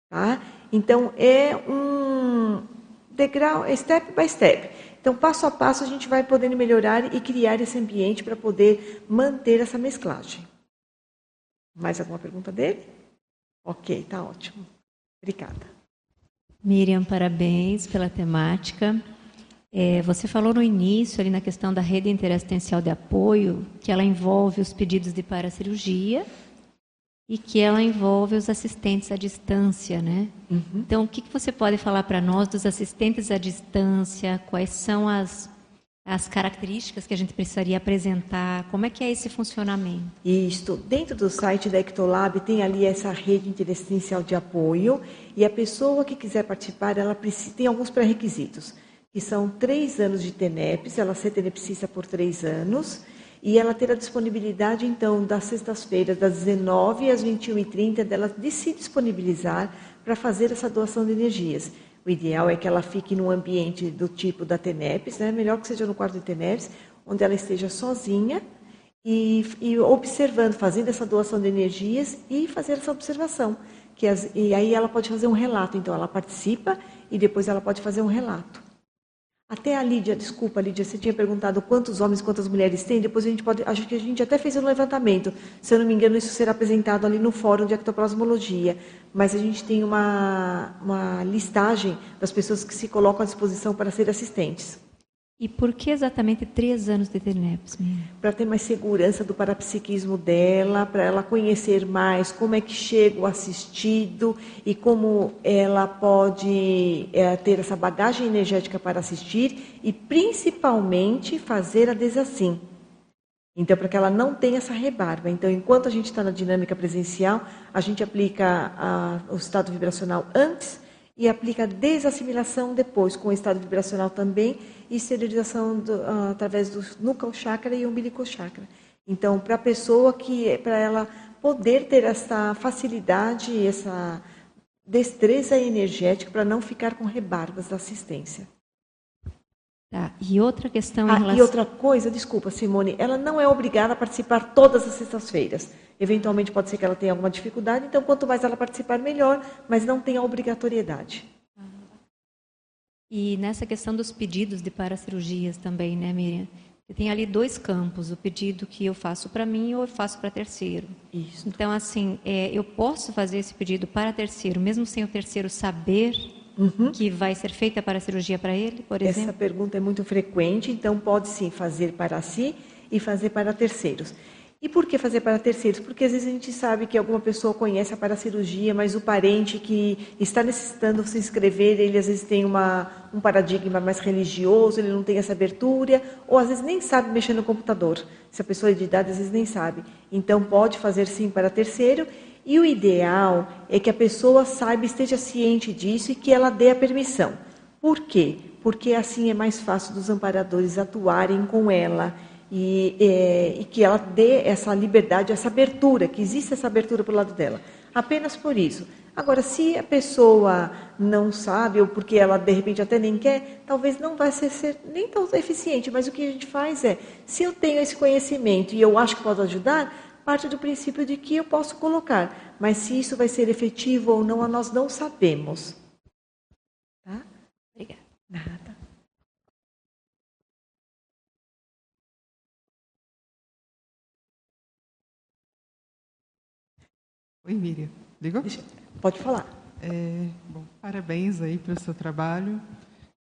Tá? Então, é um degrau, é step by step. Então, passo a passo, a gente vai podendo melhorar e criar esse ambiente para poder manter essa mesclagem. Mais alguma pergunta dele? Ok, tá ótimo. Obrigada. Miriam, parabéns pela temática. É, você falou no início, ali na questão da rede interassistencial de apoio, que ela envolve os pedidos de paracirurgia e que ela envolve os assistentes à distância, né? Uhum. Então, o que, que você pode falar para nós dos assistentes à distância? Quais são as, as características que a gente precisaria apresentar? Como é que é esse funcionamento? Isto. Dentro do site da Ectolab tem ali essa rede interassistencial de apoio e a pessoa que quiser participar, ela precisa, tem alguns pré-requisitos que são três anos de TENEPS, ela ser tenepsista por três anos, e ela ter a disponibilidade, então, das sextas-feiras, das 19 às 21h30, dela de se disponibilizar para fazer essa doação de energias. O ideal é que ela fique num ambiente do tipo da TENEPS, né? melhor que seja no quarto de TENEPS, onde ela esteja sozinha e, e, observando, fazendo essa doação de energias e fazer essa observação. Que as, e aí ela pode fazer um relato, então ela participa e depois ela pode fazer um relato. Até a Lídia, desculpa, Lídia, você tinha perguntado quantos homens, quantas mulheres tem. Depois a gente pode, acho que a gente até fez um levantamento. Se eu não me engano, isso será apresentado ali no fórum de ectoplasmologia. Mas a gente tem uma, uma listagem das pessoas que se colocam à disposição para ser assistentes. E por que exatamente três anos de TENEPS? Para ter mais segurança do parapsiquismo dela, para ela conhecer mais como é que chega o assistido e como ela pode é, ter essa bagagem energética para assistir e principalmente fazer a desassim. Então, para que ela não tenha essa rebarba. Então, enquanto a gente está na dinâmica presencial, a gente aplica a, o estado vibracional antes e aplica a desassimilação depois, com o estado vibracional também, e esterilização do, uh, através do nucal chakra e umbilical chakra. Então, para a pessoa que, para ela poder ter essa facilidade, essa destreza energética para não ficar com rebarbas da assistência. Tá. E outra questão ah, relação... E outra coisa, desculpa, Simone, ela não é obrigada a participar todas as sextas-feiras. Eventualmente pode ser que ela tenha alguma dificuldade, então quanto mais ela participar, melhor, mas não tem a obrigatoriedade. E nessa questão dos pedidos de paracirurgias também, né, Miriam? Tem ali dois campos, o pedido que eu faço para mim ou eu faço para terceiro. Isso. Então, assim, é, eu posso fazer esse pedido para terceiro, mesmo sem o terceiro saber uhum. que vai ser feita para a cirurgia para ele, por exemplo? Essa pergunta é muito frequente, então pode sim fazer para si e fazer para terceiros. E por que fazer para terceiros? Porque às vezes a gente sabe que alguma pessoa conhece a paracirurgia, mas o parente que está necessitando se inscrever, ele às vezes tem uma, um paradigma mais religioso, ele não tem essa abertura, ou às vezes nem sabe mexer no computador. Se a pessoa é de idade, às vezes nem sabe. Então pode fazer sim para terceiro e o ideal é que a pessoa saiba, esteja ciente disso e que ela dê a permissão. Por quê? Porque assim é mais fácil dos amparadores atuarem com ela e, é, e que ela dê essa liberdade, essa abertura, que existe essa abertura para o lado dela. Apenas por isso. Agora, se a pessoa não sabe, ou porque ela de repente até nem quer, talvez não vai ser, nem tão eficiente. Mas o que a gente faz é, se eu tenho esse conhecimento e eu acho que posso ajudar, parte do princípio de que eu posso colocar, mas se isso vai ser efetivo ou não, nós não sabemos. Tá? Obrigada. Nada. Oi, Miriam. Ligou? Deixa, pode falar. É, bom, parabéns aí pelo seu trabalho.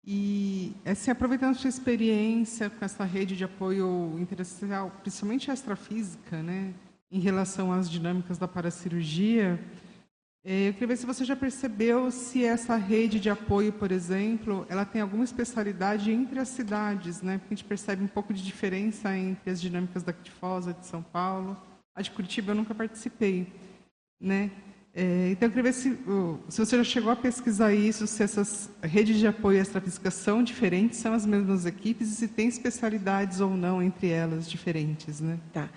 E, assim, aproveitando a sua experiência com essa rede de apoio interassistencial, principalmente extrafísica, né, em relação às dinâmicas da paracirurgia, é, eu queria ver se você já percebeu se essa rede de apoio, por exemplo, ela tem alguma especialidade entre as cidades, né? Porque a gente percebe um pouco de diferença entre as dinâmicas da Ctifosa, de São Paulo. A de Curitiba eu nunca participei, né? É, então, eu queria ver se, se você já chegou a pesquisar isso, se essas redes de apoio extrafísica são diferentes, são as mesmas equipes e se tem especialidades ou não entre elas diferentes, né? Tá.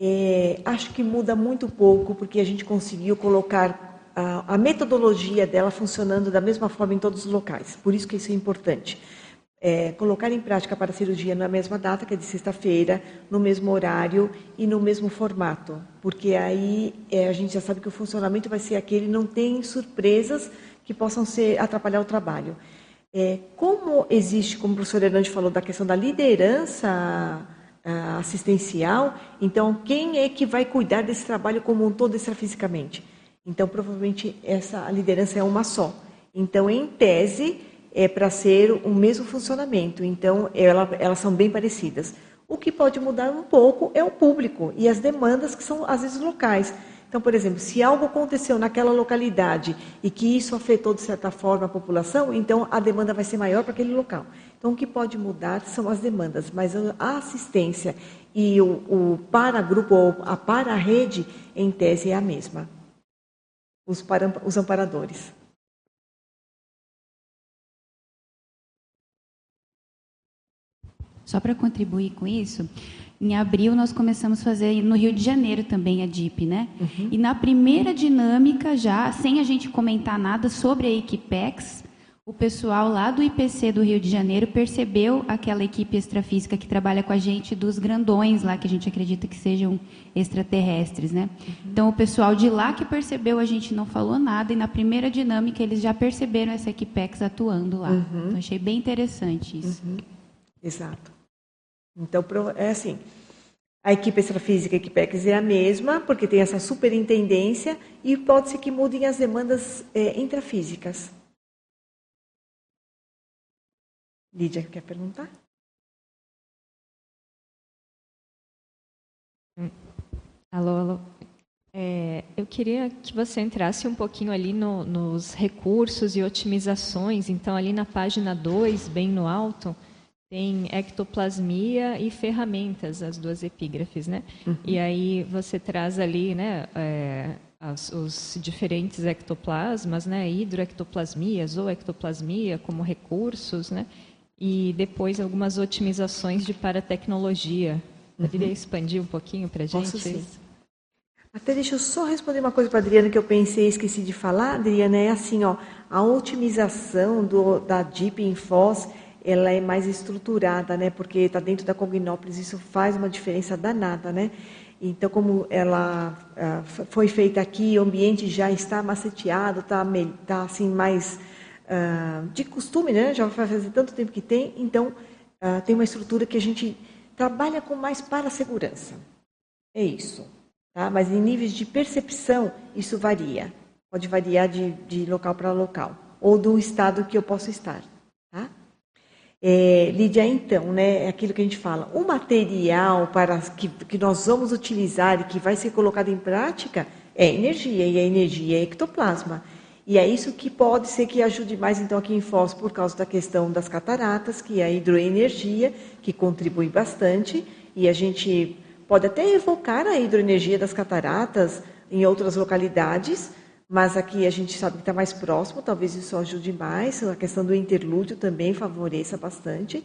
É, acho que muda muito pouco, porque a gente conseguiu colocar a, a, metodologia dela funcionando da mesma forma em todos os locais. Por isso que isso é importante é, colocar em prática para a cirurgia na mesma data, que é de sexta-feira, no mesmo horário e no mesmo formato, porque aí é, a gente já sabe que o funcionamento vai ser aquele, não tem surpresas que possam ser, atrapalhar o trabalho. É, como existe, como o professor Hernandes falou, da questão da liderança assistencial, então quem é que vai cuidar desse trabalho como um todo extrafisicamente? Então, provavelmente, essa liderança é uma só. Então, em tese, é para ser o mesmo funcionamento. Então, ela, elas são bem parecidas. O que pode mudar um pouco é o público e as demandas que são, às vezes, locais. Então, por exemplo, se algo aconteceu naquela localidade e que isso afetou, de certa forma, a população, então a demanda vai ser maior para aquele local. Então, o que pode mudar são as demandas, mas a assistência e o, o para-grupo ou a para-rede, em tese, é a mesma. Os, para, os amparadores. Só para contribuir com isso, em abril nós começamos a fazer no Rio de Janeiro também a DIP, né? Uhum. E na primeira dinâmica já, sem a gente comentar nada sobre a Equipex, o pessoal lá do IPC do Rio de Janeiro percebeu aquela equipe extrafísica que trabalha com a gente dos grandões lá, que a gente acredita que sejam extraterrestres, né? Uhum. Então, o pessoal de lá que percebeu, a gente não falou nada, e na primeira dinâmica eles já perceberam essa Equipex atuando lá. Uhum. Então, achei bem interessante isso. Uhum. Exato. Então, é assim, a equipe extrafísica a equipex é a mesma, porque tem essa superintendência, e pode ser que mudem as demandas é, intrafísicas. Lídia, quer perguntar? Alô, alô. É, eu queria que você entrasse um pouquinho ali no, nos recursos e otimizações. Então, ali na página 2, bem no alto, tem ectoplasmia e ferramentas, as duas epígrafes, né? Uhum. E aí você traz ali, né, é, as, os diferentes ectoplasmas, né, hidroectoplasmias ou ectoplasmia como recursos, né? e depois algumas otimizações de paratecnologia. Poderia uhum. expandir um pouquinho para a gente? Posso sim. Até deixa eu só responder uma coisa para a Adriana que eu pensei e esqueci de falar, Adriana, é assim, ó, a otimização do, da DIP em Foz, ela é mais estruturada, né, porque está dentro da Cognópolis, isso faz uma diferença danada, né? Então, como ela uh, foi feita aqui, o ambiente já está maceteado, está tá, assim, mais uh, de costume, né? já fazer tanto tempo que tem, então uh, tem uma estrutura que a gente trabalha com mais para a segurança. É isso. Tá? Mas em níveis de percepção, isso varia. Pode variar de, de local para local, ou do estado que eu posso estar. É, Lídia, então, né, é aquilo que a gente fala, o material para que, que nós vamos utilizar e que vai ser colocado em prática é energia, e a energia é ectoplasma. E é isso que pode ser que ajude mais então aqui em Foz por causa da questão das cataratas, que é a hidroenergia, que contribui bastante, e a gente pode até evocar a hidroenergia das cataratas em outras localidades, mas aqui a gente sabe que está mais próximo, talvez isso ajude mais, a questão do interlúdio também favoreça bastante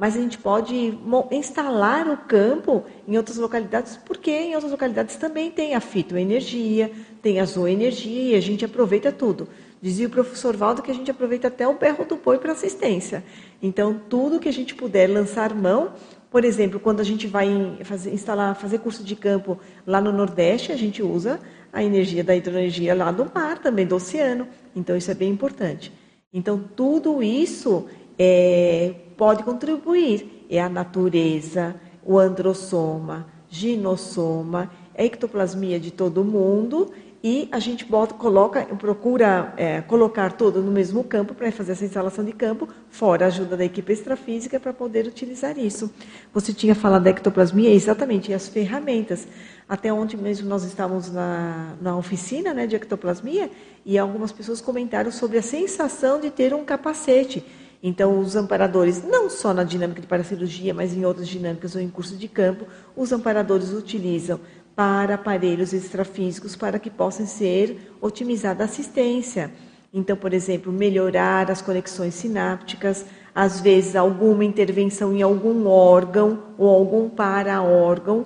mas a gente pode instalar o campo em outras localidades, porque em outras localidades também tem a fitoenergia, tem a zooenergia, e a gente aproveita tudo. Dizia o professor Valdo que a gente aproveita até o berro do boi para assistência. Então, tudo que a gente puder lançar mão, por exemplo, quando a gente vai fazer, instalar, fazer curso de campo lá no Nordeste, a gente usa a energia da hidroenergia lá do mar, também do oceano. Então, isso é bem importante. Então, tudo isso é, pode contribuir. É a natureza, o androssoma, ginossoma, a ectoplasmia de todo mundo e a gente bota, coloca, procura é, colocar tudo no mesmo campo para fazer essa instalação de campo, fora a ajuda da equipe extrafísica para poder utilizar isso. Você tinha falado da ectoplasmia, exatamente, e as ferramentas. Até ontem mesmo nós estávamos na, na oficina né, de ectoplasmia e algumas pessoas comentaram sobre a sensação de ter um capacete. Então, os amparadores, não só na dinâmica de paracirurgia, mas em outras dinâmicas ou em curso de campo, os amparadores utilizam para aparelhos extrafísicos para que possam ser otimizada a assistência. Então, por exemplo, melhorar as conexões sinápticas, às vezes alguma intervenção em algum órgão ou algum para-órgão,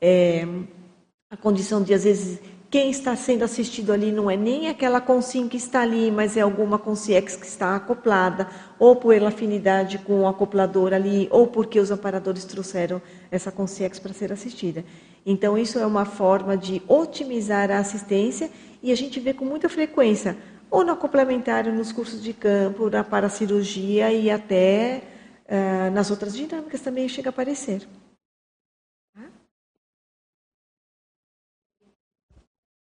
é, a condição de, às vezes, quem está sendo assistido ali não é nem aquela consim que está ali, mas é alguma consciex que está acoplada, ou por afinidade com o acoplador ali, ou porque os amparadores trouxeram essa consciex para ser assistida. Então, isso é uma forma de otimizar a assistência e a gente vê com muita frequência, ou no complementário, nos cursos de campo, na paracirurgia e até uh, nas outras dinâmicas também chega a aparecer.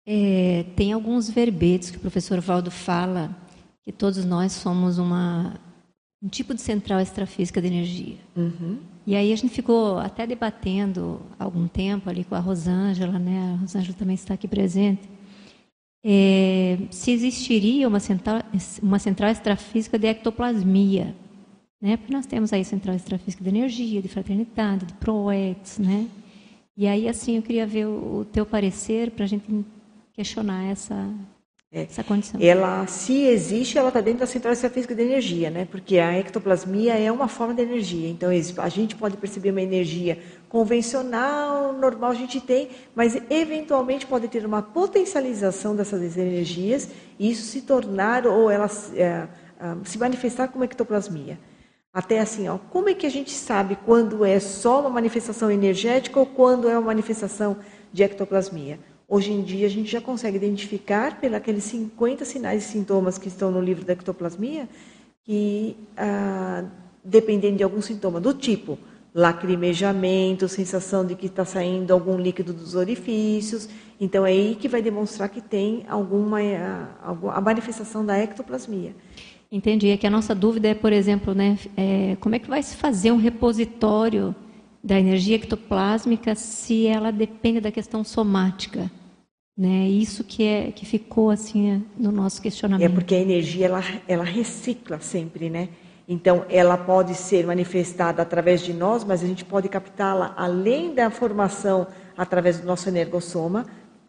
É, tem alguns verbetes que o professor Valdo fala que todos nós somos uma, um tipo de central extrafísica de energia. Uhum. E aí a gente ficou até debatendo algum tempo ali com a Rosângela, né? A Rosângela também está aqui presente. É, se existiria uma central, uma central extrafísica de ectoplasmia, né? Porque nós temos aí central extrafísica de energia, de fraternidade, de proex, né? E aí assim eu queria ver o, o teu parecer para a gente questionar essa. Essa condição. Ela, se existe, ela está dentro da central extrafísica de energia, né? Porque a ectoplasmia é uma forma de energia. Então, a gente pode perceber uma energia convencional, normal, a gente tem, mas eventualmente pode ter uma potencialização dessas energias e isso se tornar ou ela é, se manifestar como ectoplasmia. Até assim, ó, como é que a gente sabe quando é só uma manifestação energética ou quando é uma manifestação de ectoplasmia? Hoje em dia a gente já consegue identificar pelos aqueles 50 sinais e sintomas que estão no livro da ectoplasmia, que ah, dependendo de algum sintoma do tipo lacrimejamento, sensação de que está saindo algum líquido dos orifícios, então é aí que vai demonstrar que tem alguma ah, algum- a manifestação da ectoplasmia. Entendi. É que a nossa dúvida é, por exemplo, né, é, como é que vai se fazer um repositório da energia ectoplásmica se ela depende da questão somática? Né? Isso que, é, que ficou assim é, no nosso É questionamento. porque a energia ela, ela recicla sempre, né? Então ela pode ser manifestada através de nós, mas a gente pode captá-la além da formação através do nosso energossoma,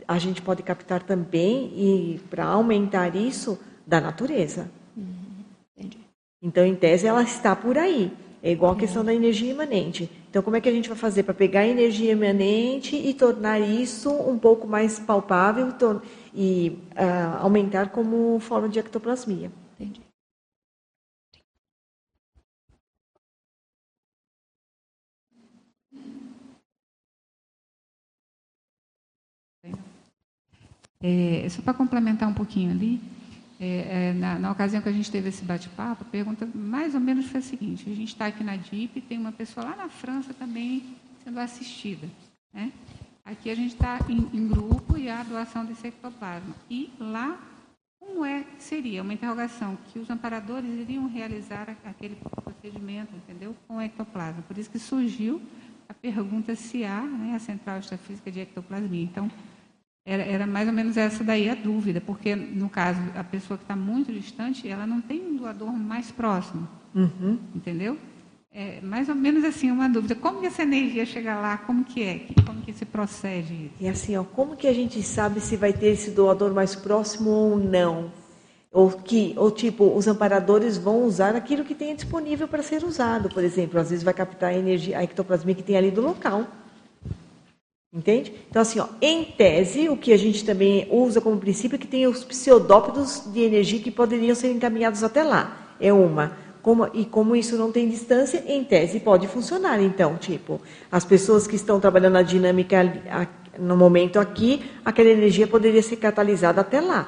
a gente pode captar também e para aumentar isso da natureza. Entendi. Então, em tese, ela está por aí. É igual a questão da energia imanente. Então, como é que a gente vai fazer para pegar a energia imanente e tornar isso um pouco mais palpável e ah, aumentar como forma de ectoplasmia? Entendi. É, só para complementar um pouquinho ali, é, é, na, na ocasião que a gente teve esse bate-papo, a pergunta mais ou menos foi a seguinte: a gente está aqui na DIP, tem uma pessoa lá na França também sendo assistida. Né? Aqui a gente está em, em grupo e há a doação desse ectoplasma. E lá, como é seria? Uma interrogação que os amparadores iriam realizar aquele procedimento, entendeu? Com ectoplasma. Por isso que surgiu a pergunta se há né, a central extrafísica de ectoplasmia. Então, era, era mais ou menos essa daí a dúvida, porque, no caso, a pessoa que está muito distante, ela não tem um doador mais próximo, Uhum. entendeu? É mais ou menos assim uma dúvida. Como que essa energia chega lá? Como que é? Como que se procede? E assim, ó, como que a gente sabe se vai ter esse doador mais próximo ou não? Ou que, ou tipo, os amparadores vão usar aquilo que tem disponível para ser usado, por exemplo, às vezes vai captar a energia, a ectoplasmia que tem ali do local. Entende? Então, assim, ó, em tese, o que a gente também usa como princípio é que tem os pseudópodos de energia que poderiam ser encaminhados até lá. É uma. Como- e como isso não tem distância, em tese pode funcionar. Então, tipo, as pessoas que estão trabalhando na dinâmica a- no momento aqui, aquela energia poderia ser catalisada até lá.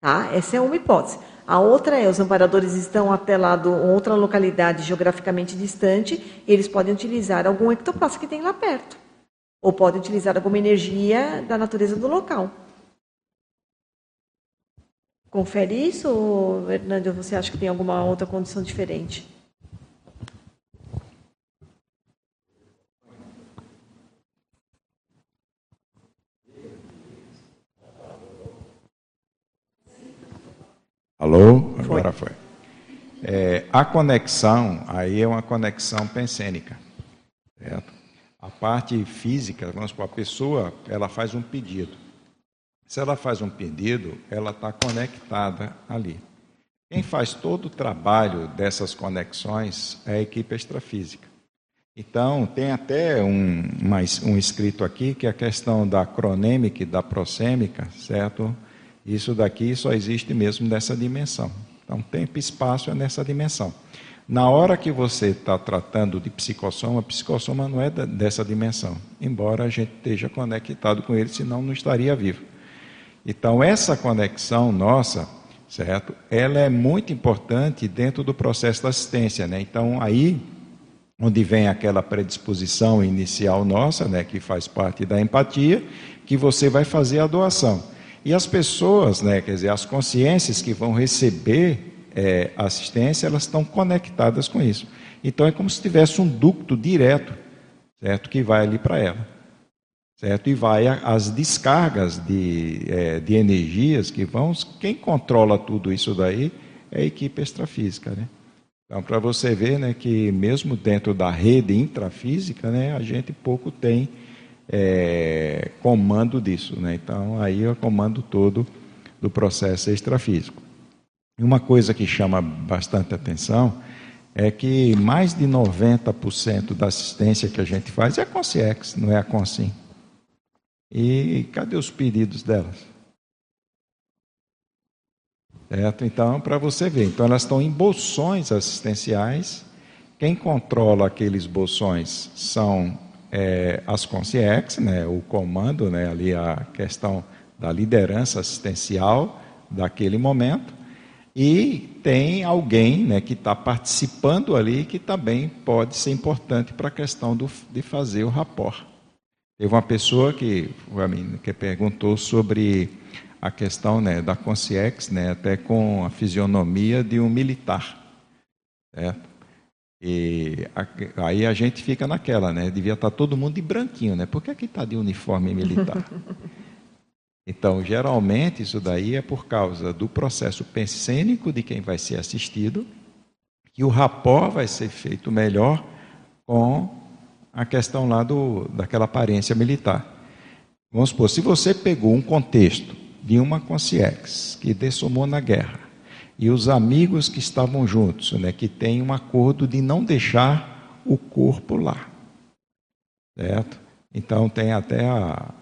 Tá? Essa é uma hipótese. A outra é, os amparadores estão até lá de outra localidade geograficamente distante, eles podem utilizar algum ectoplasma que tem lá perto. Ou podem utilizar alguma energia da natureza do local. Confere isso, ou, Hernando, você acha que tem alguma outra condição diferente? Alô? Agora foi. É, a conexão, aí é uma conexão pensênica. Certo? A parte física, vamos supor, a pessoa, ela faz um pedido. Se ela faz um pedido, ela está conectada ali. Quem faz todo o trabalho dessas conexões é a equipe extrafísica. Então, tem até um, mais, um escrito aqui que é a questão da cronêmica e da prosêmica, certo? Isso daqui só existe mesmo nessa dimensão. Então, tempo e espaço é nessa dimensão. Na hora que você está tratando de psicossoma, psicossoma não é dessa dimensão, embora a gente esteja conectado com ele, senão não estaria vivo. Então, essa conexão nossa, certo? Ela é muito importante dentro do processo da assistência, né? Então, aí onde vem aquela predisposição inicial nossa, né, que faz parte da empatia, que você vai fazer a doação. E as pessoas, né, quer dizer, as consciências que vão receber é, assistência, elas estão conectadas com isso. Então é como se tivesse um ducto direto, certo, que vai ali para ela, certo, e vai as descargas de, é, de energias que vão. Quem controla tudo isso daí é a equipe extrafísica, né? Então, para você ver né, que mesmo dentro da rede intrafísica, né, a gente pouco tem é, comando disso. Né? Então, aí é o comando todo do processo extrafísico. E uma coisa que chama bastante atenção é que mais de 90% da assistência que a gente faz é a Conciex, não é a Consim. E cadê os pedidos delas? Certo? Então, para você ver, então elas estão em bolsões assistenciais. Quem controla aqueles bolsões são é, as Conciex, né, o comando, né, ali a questão da liderança assistencial daquele momento, e tem alguém né, que está participando ali que também pode ser importante para a questão do, de fazer o rapport. Teve uma pessoa que, que perguntou sobre a questão né, da Conciex, né, até com a fisionomia de um militar. Certo? E aí a gente fica naquela, né? Devia estar tá todo mundo de branquinho, né? Por que que está de uniforme militar? Então, geralmente, isso daí é por causa do processo pensênico de quem vai ser assistido, que o rapó vai ser feito melhor com a questão lá do, daquela aparência militar. Vamos supor, se você pegou um contexto de uma consciex que dessomou na guerra e os amigos que estavam juntos, né, que têm um acordo de não deixar o corpo lá, certo? Então tem até a,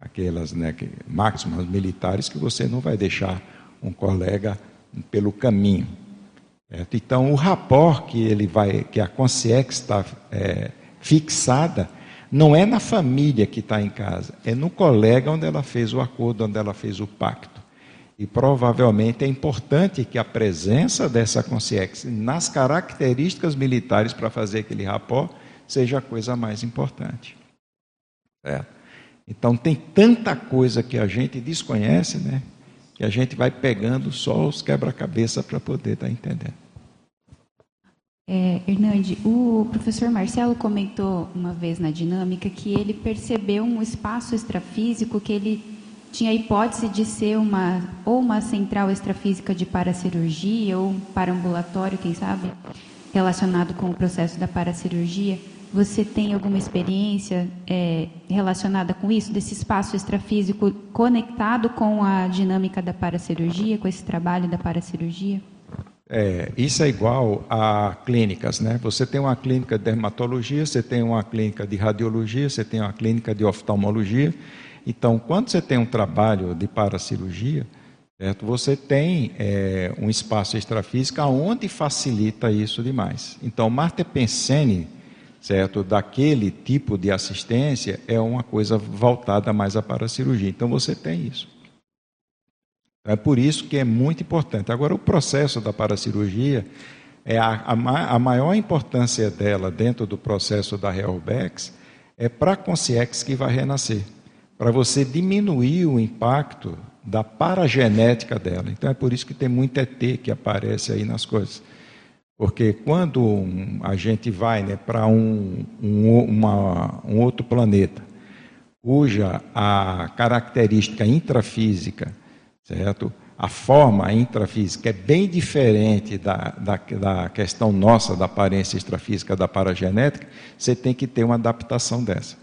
aquelas né, máximas militares que você não vai deixar um colega pelo caminho. Certo? Então o rapport que ele vai, que a consciex está é, fixada, não é na família que está em casa, é no colega onde ela fez o acordo, onde ela fez o pacto. E provavelmente é importante que a presença dessa consciência nas características militares para fazer aquele rapó seja a coisa mais importante. Certo? Então tem tanta coisa que a gente desconhece, né? Que a gente vai pegando só os quebra-cabeça para poder estar tá entendendo. É, Hernande, o professor Marcelo comentou uma vez na dinâmica que ele percebeu um espaço extrafísico que ele tinha a hipótese de ser uma ou uma central extrafísica de paracirurgia ou um paraambulatório, quem sabe, relacionado com o processo da paracirurgia. Você tem alguma experiência é, relacionada com isso, desse espaço extrafísico conectado com a dinâmica da paracirurgia, com esse trabalho da paracirurgia? É, isso é igual a clínicas, né? Você tem uma clínica de dermatologia, você tem uma clínica de radiologia, você tem uma clínica de oftalmologia. Então, quando você tem um trabalho de paracirurgia, certo? você tem é, um espaço extrafísico onde facilita isso demais. Então, Marta Pensene, certo, daquele tipo de assistência, é uma coisa voltada mais à paracirurgia. Então, você tem isso. É por isso que é muito importante. Agora, o processo da paracirurgia, é a, a, a maior importância dela dentro do processo da Realbex é para a consciex que vai renascer, para você diminuir o impacto da paragenética dela. Então, é por isso que tem muito ET que aparece aí nas coisas. Porque quando a gente vai né, para um, um, um outro planeta, cuja a característica intrafísica certo? A forma intrafísica é bem diferente da, da, da questão nossa, da aparência extrafísica, da paragenética, você tem que ter uma adaptação dessa.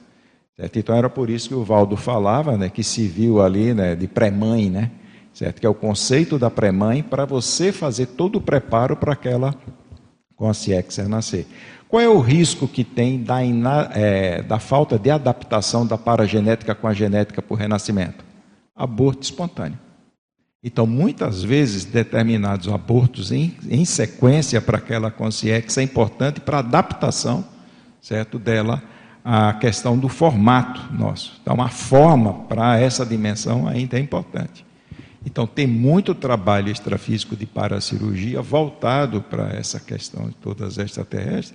Certo? Então era por isso que o Valdo falava, né, que se viu ali né, de pré-mãe, né, certo? que é o conceito da pré-mãe para você fazer todo o preparo para aquela consciência nascer. Qual é o risco que tem da, é, da falta de adaptação da paragenética com a genética por renascimento? Aborto espontâneo. Então, muitas vezes, determinados abortos em, em sequência para aquela consciência é importante para a adaptação, certo, dela à questão do formato nosso. Então, a forma para essa dimensão ainda é importante. Então, tem muito trabalho extrafísico de paracirurgia voltado para essa questão de todas extraterrestres,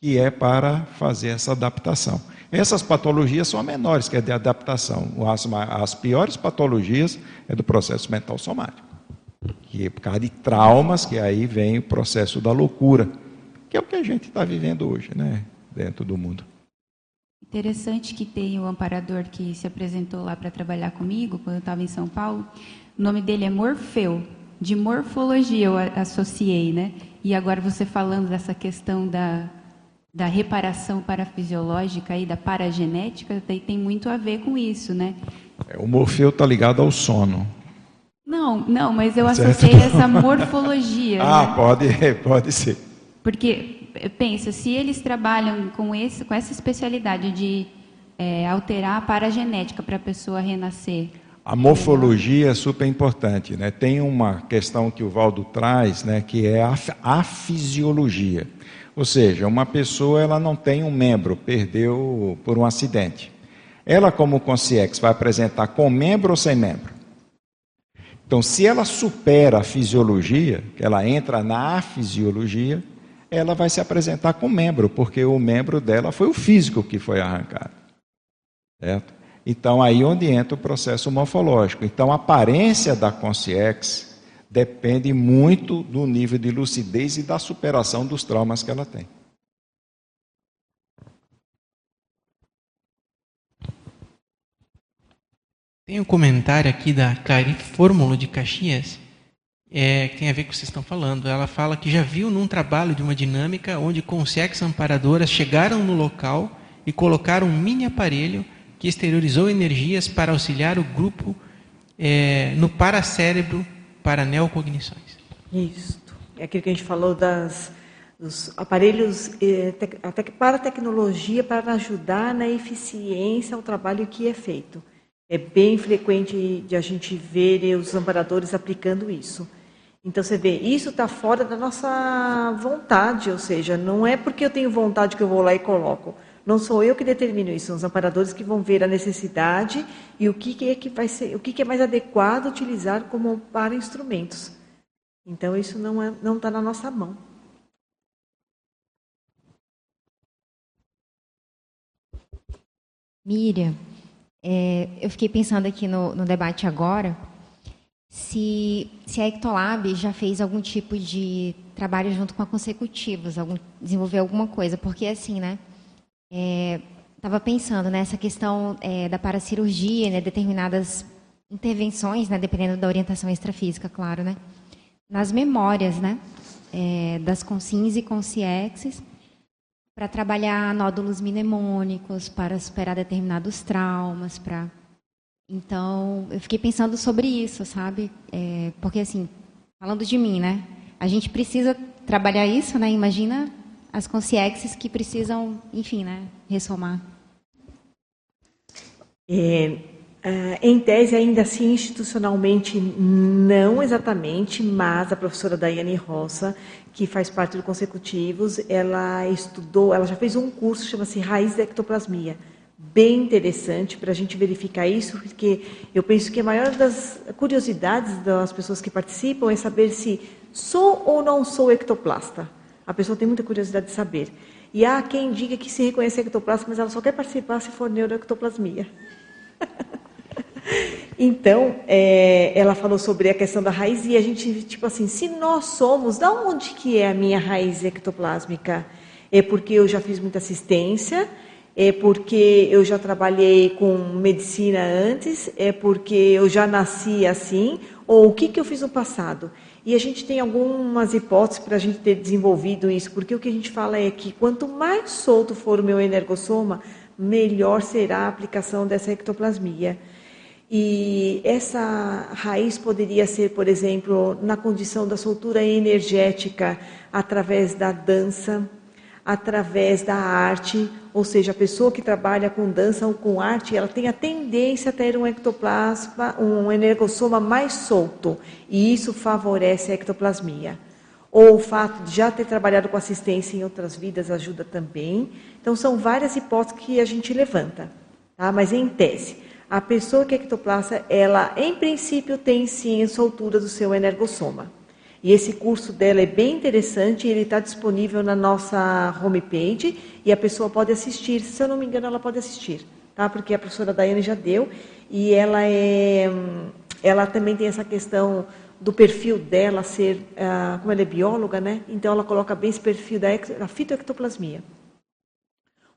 que é para fazer essa adaptação. Essas patologias são menores, que é de adaptação. As, as piores patologias é do processo mental somático, que é por causa de traumas, que aí vem o processo da loucura, que é o que a gente está vivendo hoje, né, dentro do mundo. Interessante que tem o amparador que se apresentou lá para trabalhar comigo, quando eu estava em São Paulo. O nome dele é Morfeu, de morfologia eu associei, né? E agora você falando dessa questão da, da reparação parafisiológica e da paragenética, tem, tem muito a ver com isso, né? É, o Morfeu está ligado ao sono. Não, não, mas eu associei essa morfologia. ah, né? pode, pode ser. Porque pensa, se eles trabalham com, esse, com essa especialidade de é, alterar a paragenética para a pessoa renascer. A morfologia é super importante, né? Tem uma questão que o Valdo traz, né, que é a, a fisiologia. Ou seja, uma pessoa ela não tem um membro, perdeu por um acidente. Ela, como consciex, vai apresentar com membro ou sem membro? Então, se ela supera a fisiologia, ela entra na fisiologia, ela vai se apresentar com membro, porque o membro dela foi o físico que foi arrancado. Certo? Então, aí onde entra o processo morfológico. Então, a aparência da consciex depende muito do nível de lucidez e da superação dos traumas que ela tem. Tem um comentário aqui da Clarice Fórmula de Caxias, é, que tem a ver com o que vocês estão falando. Ela fala que já viu num trabalho de uma dinâmica onde consciências amparadoras chegaram no local e colocaram um mini aparelho que exteriorizou energias para auxiliar o grupo é, no paracérebro para neocognições. Isso. É aquilo que a gente falou das, dos aparelhos é, tec, para tecnologia para ajudar na eficiência ao trabalho que é feito. É bem frequente de a gente ver os amparadores aplicando isso. Então você vê, isso está fora da nossa vontade, ou seja, não é porque eu tenho vontade que eu vou lá e coloco. Não sou eu que determino isso, são os amparadores que vão ver a necessidade e o que é que vai ser, o que é mais adequado utilizar como para instrumentos. Então isso não é, não está na nossa mão. Miriam, é, eu fiquei pensando aqui no, no debate agora se, se a Ectolab já fez algum tipo de trabalho junto com a Consecutivos, algum, alguma coisa, porque assim, né? Estava é, pensando nessa questão é, da paracirurgia, né, determinadas intervenções, né, dependendo da orientação extrafísica, claro, né, nas memórias, né, é, das consins e consciexes, para trabalhar nódulos mnemônicos, para superar determinados traumas, para então, eu fiquei pensando sobre isso, sabe? É, porque, assim, falando de mim, né? A gente precisa trabalhar isso, né? Imagina as consciências que precisam, enfim, né? Ressomar. É, Uh, em tese, ainda assim, institucionalmente, não exatamente, mas a professora Daiane Roça, que faz parte do Consecutivos, ela estudou, ela já fez um curso, chama-se Raiz da Ectoplasmia bem interessante para a gente verificar isso, porque eu penso que a maior das curiosidades das pessoas que participam é saber se sou ou não sou ectoplasta. A pessoa tem muita curiosidade de saber. E há quem diga que se reconhece ectoplasta, mas ela só quer participar se for neuroectoplasmia. então, é, ela falou sobre a questão da raiz e a gente, tipo assim, se nós somos, da onde que é a minha raiz ectoplásmica? É porque eu já fiz muita assistência, é porque eu já trabalhei com medicina antes, é porque eu já nasci assim, ou o que, que eu fiz no passado. E a gente tem algumas hipóteses para a gente ter desenvolvido isso, porque o que a gente fala é que quanto mais solto for o meu energossoma, melhor será a aplicação dessa ectoplasmia. E essa raiz poderia ser, por exemplo, na condição da soltura energética através da dança, através da arte, ou seja, a pessoa que trabalha com dança ou com arte, ela tem a tendência a ter um ectoplasma, um energossoma mais solto, e isso favorece a ectoplasmia. Ou o fato de já ter trabalhado com assistência em outras vidas ajuda também. Então, são várias hipóteses que a gente levanta, tá? mas em tese. A pessoa que é ela, em princípio, tem sim a soltura do seu energossoma. E esse curso dela é bem interessante, ele está disponível na nossa homepage e a pessoa pode assistir. Se eu não me engano, ela pode assistir, tá? Porque a professora Daiane já deu e ela é, ela também tem essa questão do perfil dela ser, uh, como ela é bióloga, né? Então ela coloca bem esse perfil da, da fitoectoplasmia.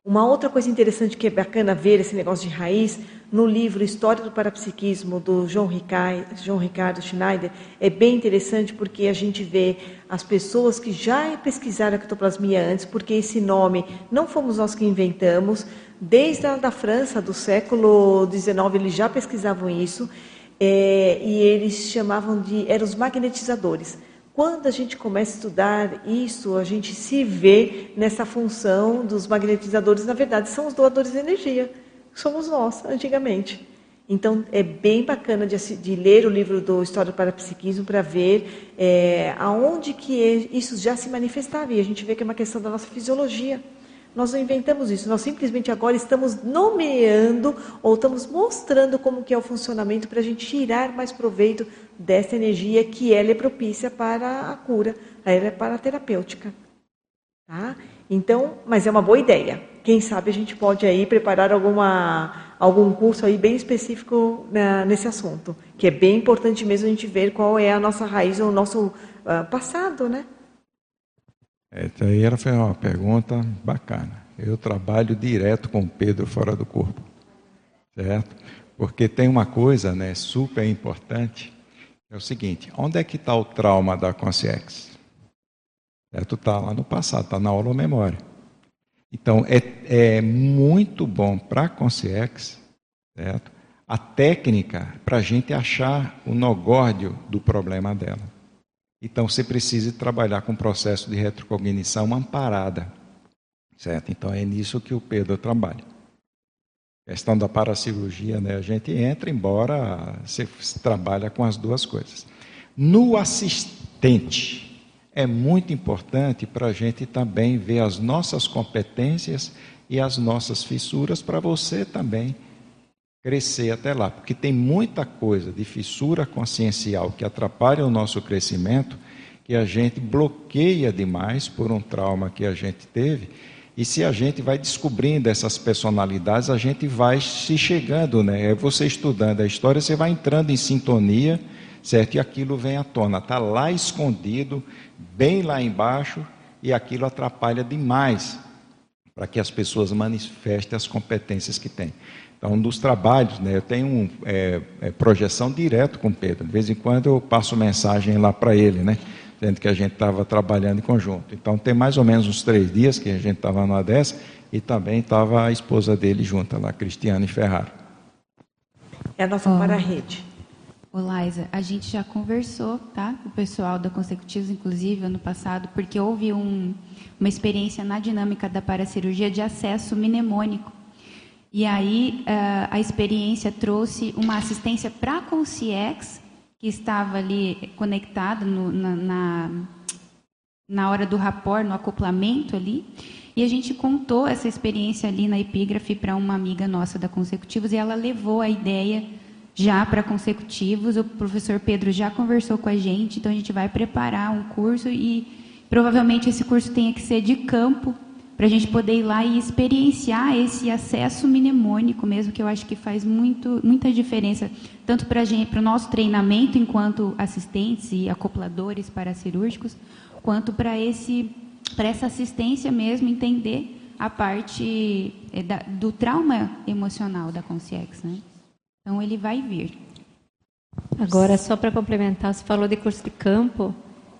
Uma outra coisa interessante que é bacana ver esse negócio de raiz, no livro História do Parapsiquismo, do João Ricardo, João Ricardo Schneider, é bem interessante porque a gente vê as pessoas que já pesquisaram a ectoplasmia antes, porque esse nome não fomos nós que inventamos, desde a da França, do século XIX, eles já pesquisavam isso, é, e eles chamavam de, eram os magnetizadores. Quando a gente começa a estudar isso, a gente se vê nessa função dos magnetizadores, na verdade, são os doadores de energia. Somos nós, antigamente. Então, é bem bacana de, de ler o livro do História do Parapsiquismo para ver é, aonde que isso já se manifestava. E a gente vê que é uma questão da nossa fisiologia. Nós não inventamos isso, nós simplesmente agora estamos nomeando ou estamos mostrando como que é o funcionamento para a gente tirar mais proveito dessa energia que ela é propícia para a cura, ela é para a terapêutica. Tá? Então, mas é uma boa ideia. Quem sabe a gente pode aí preparar alguma, algum curso aí bem específico né, nesse assunto, que é bem importante mesmo a gente ver qual é a nossa raiz o nosso uh, passado, né? Essa aí era, foi uma pergunta bacana. Eu trabalho direto com o Pedro fora do corpo, certo? Porque tem uma coisa né, super importante, é o seguinte, onde é que está o trauma da consciência? Certo? Está lá no passado, está na memória. Então, é, é muito bom para a consciência, certo? A técnica para a gente achar o nogórdio do problema dela. Então você precisa trabalhar com o processo de retrocognição amparada. Certo? Então é nisso que o Pedro trabalha. A questão da paracirurgia, né? a gente entra, embora você trabalha com as duas coisas. No assistente, é muito importante para a gente também ver as nossas competências e as nossas fissuras para você também crescer até lá, porque tem muita coisa de fissura consciencial que atrapalha o nosso crescimento, que a gente bloqueia demais por um trauma que a gente teve. E se a gente vai descobrindo essas personalidades, a gente vai se chegando, né? É você estudando a história, você vai entrando em sintonia, certo? E aquilo vem à tona, está lá escondido, bem lá embaixo, e aquilo atrapalha demais para que as pessoas manifestem as competências que têm. Então, um dos trabalhos, né, eu tenho um, é, é, projeção direto com o Pedro. De vez em quando eu passo mensagem lá para ele, né, dizendo que a gente estava trabalhando em conjunto. Então, tem mais ou menos uns três dias que a gente estava numa dessa e também estava a esposa dele junto lá, Cristiane Ferrara. É a nossa oh. para-rede. Ô, Liza, a gente já conversou, tá? Com o pessoal da Consecutivos, inclusive, ano passado, porque houve um, uma experiência na dinâmica da paracirurgia de acesso mnemônico e aí uh, a experiência trouxe uma assistência para a Conciex, que estava ali conectada na, na, na, hora do rapport, no acoplamento ali. E a gente contou essa experiência ali na epígrafe para uma amiga nossa da Consecutivos e ela levou a ideia já para Consecutivos. O professor Pedro já conversou com a gente, então a gente vai preparar um curso e provavelmente esse curso tenha que ser de campo para a gente poder ir lá e experienciar esse acesso mnemônico mesmo, que eu acho que faz muito, muita diferença, tanto para o nosso treinamento enquanto assistentes e acopladores paracirúrgicos, quanto para essa assistência mesmo, entender a parte é, da, do trauma emocional da Consciex. Né? Então, ele vai vir. Agora, só para complementar, você falou de curso de campo.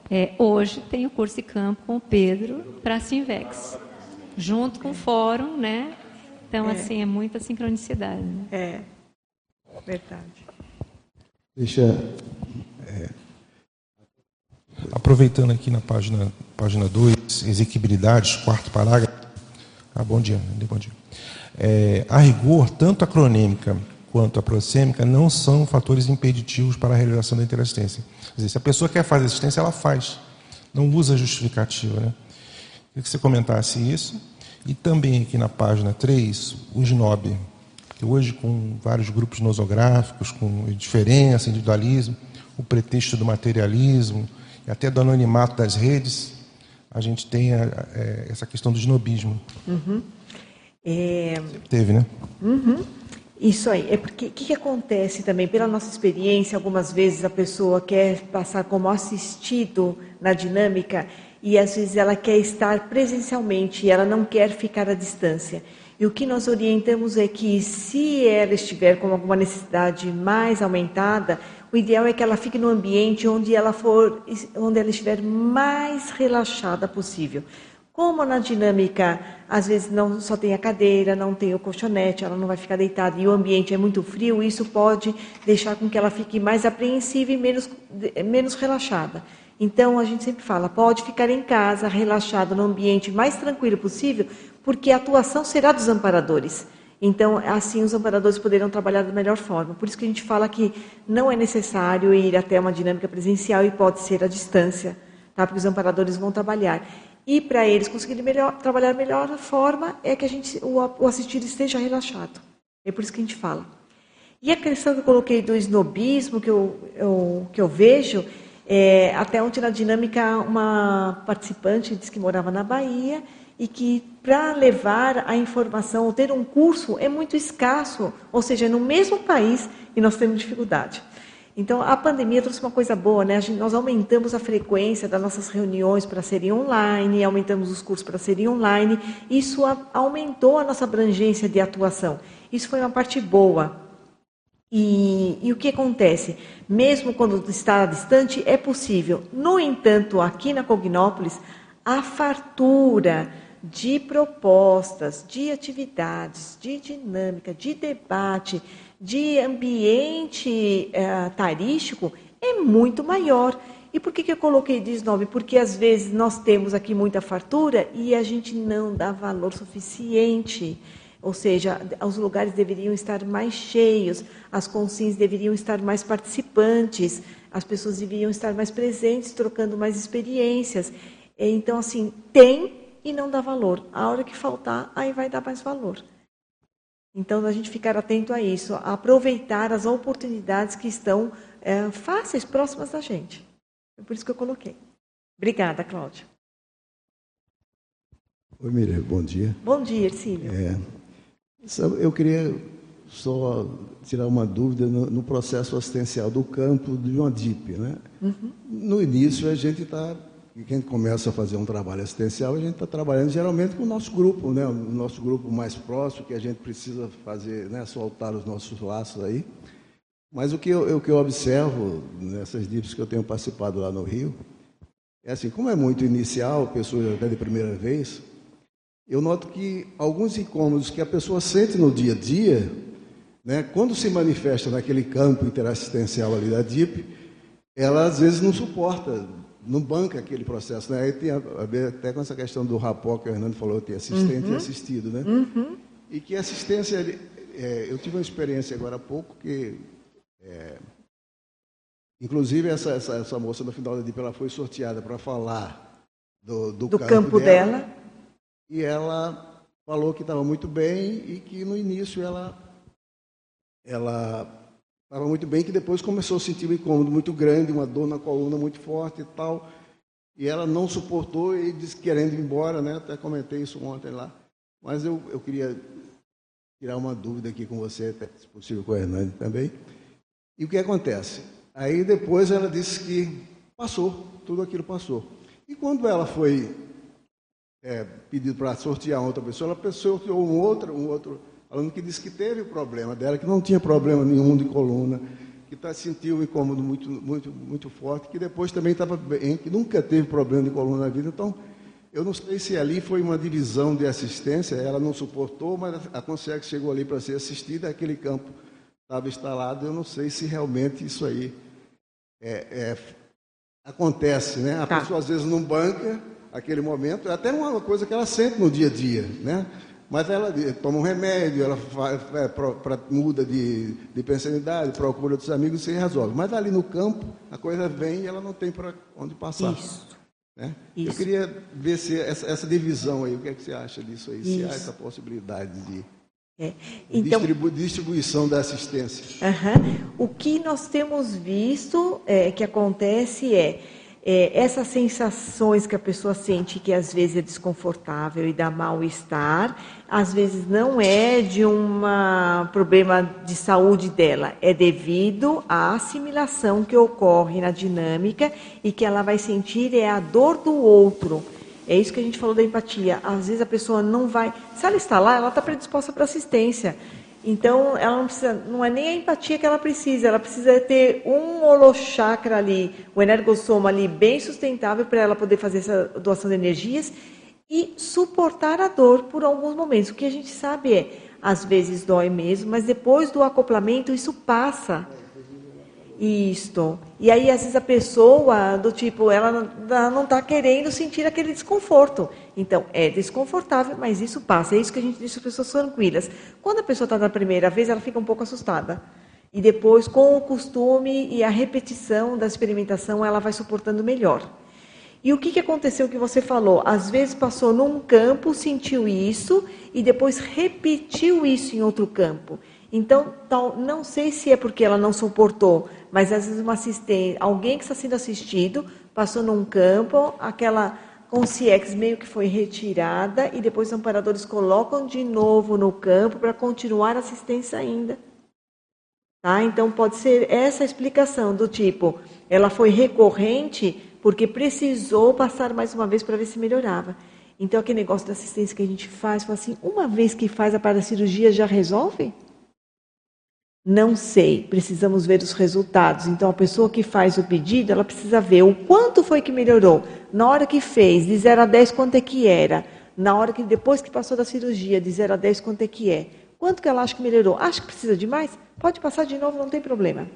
É, hoje tem o curso de campo com o Pedro para a Sinvex junto com o fórum, né? Então, é. assim, é muita sincronicidade. Né? É, verdade. Deixa. É, aproveitando aqui na página 2, página dois, exequibilidades, quarto parágrafo. Ah, bom dia, bom dia. É, a rigor, tanto a cronêmica quanto a prosêmica não são fatores impeditivos para a realização da interassistência. Quer dizer, se a pessoa quer fazer assistência, ela faz. Não usa justificativa, né? Queria que você comentasse isso. E também aqui na página 3, o SNOB, que hoje com vários grupos nosográficos, com diferença, individualismo, o pretexto do materialismo e até do anonimato das redes, a gente tem a, a, essa questão do snobismo. Uhum. É... Teve, né? Uhum. Isso aí. É porque o que, que, acontece também? Pela nossa experiência, algumas vezes a pessoa quer passar como assistido na dinâmica e às vezes ela quer estar presencialmente e ela não quer ficar à distância. E o que nós orientamos é que, se ela estiver com alguma necessidade mais aumentada, o ideal é que ela fique no ambiente onde ela for, onde ela estiver mais relaxada possível. Como na dinâmica, às vezes não só tem a cadeira, não tem o colchonete, ela não vai ficar deitada e o ambiente é muito frio, isso pode deixar com que ela fique mais apreensiva e menos, menos relaxada. Então a gente sempre fala, pode ficar em casa, relaxada, no ambiente mais tranquilo possível, porque a atuação será dos amparadores. Então, assim, os amparadores poderão trabalhar da melhor forma. Por isso que a gente fala que não é necessário ir até uma dinâmica presencial e pode ser à distância, tá? porque os amparadores vão trabalhar. E para eles conseguirem melhor, trabalhar a melhor forma é que a gente, o, o assistido esteja relaxado. É por isso que a gente fala. E a questão que eu coloquei do snobismo, que eu, eu que eu vejo, é, até ontem na dinâmica, uma participante disse que morava na Bahia e que para levar a informação ou ter um curso é muito escasso, ou seja, é no mesmo país e nós temos dificuldade. Então, a pandemia trouxe uma coisa boa, né? Gente, nós aumentamos a frequência das nossas reuniões para serem online, aumentamos os cursos para serem online. Isso a, aumentou a nossa abrangência de atuação. Isso foi uma parte boa. E, e o que acontece? Mesmo quando está distante, é possível. No entanto, aqui na Cognópolis, a fartura de propostas, de atividades, de dinâmica, de debate, de ambiente uh, tarístico é muito maior. E por que, que eu coloquei 19? Porque às vezes nós temos aqui muita fartura e a gente não dá valor suficiente. Ou seja, os lugares deveriam estar mais cheios, as consins deveriam estar mais participantes, as pessoas deveriam estar mais presentes, trocando mais experiências. Então, assim, tem e não dá valor. A hora que faltar, aí vai dar mais valor. Então, a gente ficar atento a isso, a aproveitar as oportunidades que estão é, fáceis, próximas da gente. É por isso que eu coloquei. Obrigada, Cláudia. Oi, Miriam, bom dia. Bom dia, Ercílio. É, eu queria só tirar uma dúvida no, no, processo assistencial do campo de uma DIP. Né? Uhum. No início, a gente está e quem começa a fazer um trabalho assistencial, a gente está trabalhando geralmente com o nosso grupo, né? o nosso grupo mais próximo, que a gente precisa fazer, né? soltar os nossos laços aí. Mas o que eu, o que eu observo nessas DIPs que eu tenho participado lá no Rio, é assim, como é muito inicial, pessoa até de primeira vez, eu noto que alguns incômodos que a pessoa sente no dia a dia, né, quando se manifesta naquele campo interassistencial ali da DIP, ela às vezes não suporta não banca aquele processo. Né? Aí tem a, a ver até com essa questão do rapó que o Hernando falou, tem assistente uhum. e assistido. Né? Uhum. E que assistência, é, eu tive uma experiência agora há pouco que, é, inclusive, essa, essa, essa, moça no final da DIP, ela foi sorteada para falar do, do, do campo, campo dela, dela. E ela falou que estava muito bem e que no início ela, ela Estava muito bem, que depois começou a sentir um incômodo muito grande, uma dor na coluna muito forte e tal. E ela não suportou e disse querendo ir embora, né? Até comentei isso ontem lá. Mas eu, eu queria tirar uma dúvida aqui com você, se possível com a Hernani também. E o que acontece? Aí depois ela disse que passou, tudo aquilo passou. E quando ela foi é, pedido para sortear outra pessoa, ela sorteou um outro, um outro falando que disse que teve o problema dela, que não tinha problema nenhum de coluna, que tá, sentiu um incômodo muito, muito, muito forte, que depois também estava bem, que nunca teve problema de coluna na vida. Então, eu não sei se ali foi uma divisão de assistência, ela não suportou, mas a consegue chegou ali para ser assistida, aquele campo estava instalado. Eu não sei se realmente isso aí é, é, acontece, né? A tá. pessoa às vezes não banca aquele momento, é até uma coisa que ela sente no dia a dia, né? Mas ela toma um remédio, ela faz, é, pra, pra, muda de, de pensanidade, procura outros amigos e se resolve. Mas ali no campo, a coisa vem e ela não tem para onde passar. Isso. Né? Isso. Eu queria ver se essa, essa, divisão aí, o que é que você acha disso aí? Isso. Se há essa possibilidade de é. Então, Distribu distribuição da assistência. Uh -huh. O que nós temos visto é, que acontece é é, essas sensações que a pessoa sente que às vezes é desconfortável e dá mal-estar, às vezes não é de um problema de saúde dela, é devido à assimilação que ocorre na dinâmica e que ela vai sentir é a dor do outro. É isso que a gente falou da empatia. Às vezes a pessoa não vai. Se ela está lá, ela está predisposta para assistência. Então, ela não precisa, não é nem a empatia que ela precisa, ela precisa ter um holochakra ali, o energossoma ali bem sustentável para ela poder fazer essa doação de energias e suportar a dor por alguns momentos. O que a gente sabe é, às vezes dói mesmo, mas depois do acoplamento isso passa. Isto. E aí, às vezes, a pessoa, do tipo, ela não está querendo sentir aquele desconforto. Então, é desconfortável, mas isso passa. É isso que a gente diz para as pessoas tranquilas. Quando a pessoa está na primeira vez, ela fica um pouco assustada. E depois, com o costume e a repetição da experimentação, ela vai suportando melhor. E o que, que aconteceu que você falou? Às vezes passou num campo, sentiu isso, e depois repetiu isso em outro campo. Então, tal, não sei se é porque ela não suportou, mas às vezes uma assistente, alguém que está sendo assistido, passou num campo, aquela consciex meio que foi retirada e depois os amparadores colocam de novo no campo para continuar a assistência ainda. Tá? Então pode ser essa explicação do tipo, ela foi recorrente porque precisou passar mais uma vez para ver se melhorava. Então aquele negócio da assistência que a gente faz, assim, uma vez que faz a paracirurgia já resolve? Não sei, precisamos ver os resultados. Então, a pessoa que faz o pedido, ela precisa ver o quanto foi que melhorou. Na hora que fez, de 0 a 10, quanto é que era. Na hora que, depois que passou da cirurgia, de 0 a 10, quanto é que é. Quanto que ela acha que melhorou? Acha que precisa de mais? Pode passar de novo, não tem problema.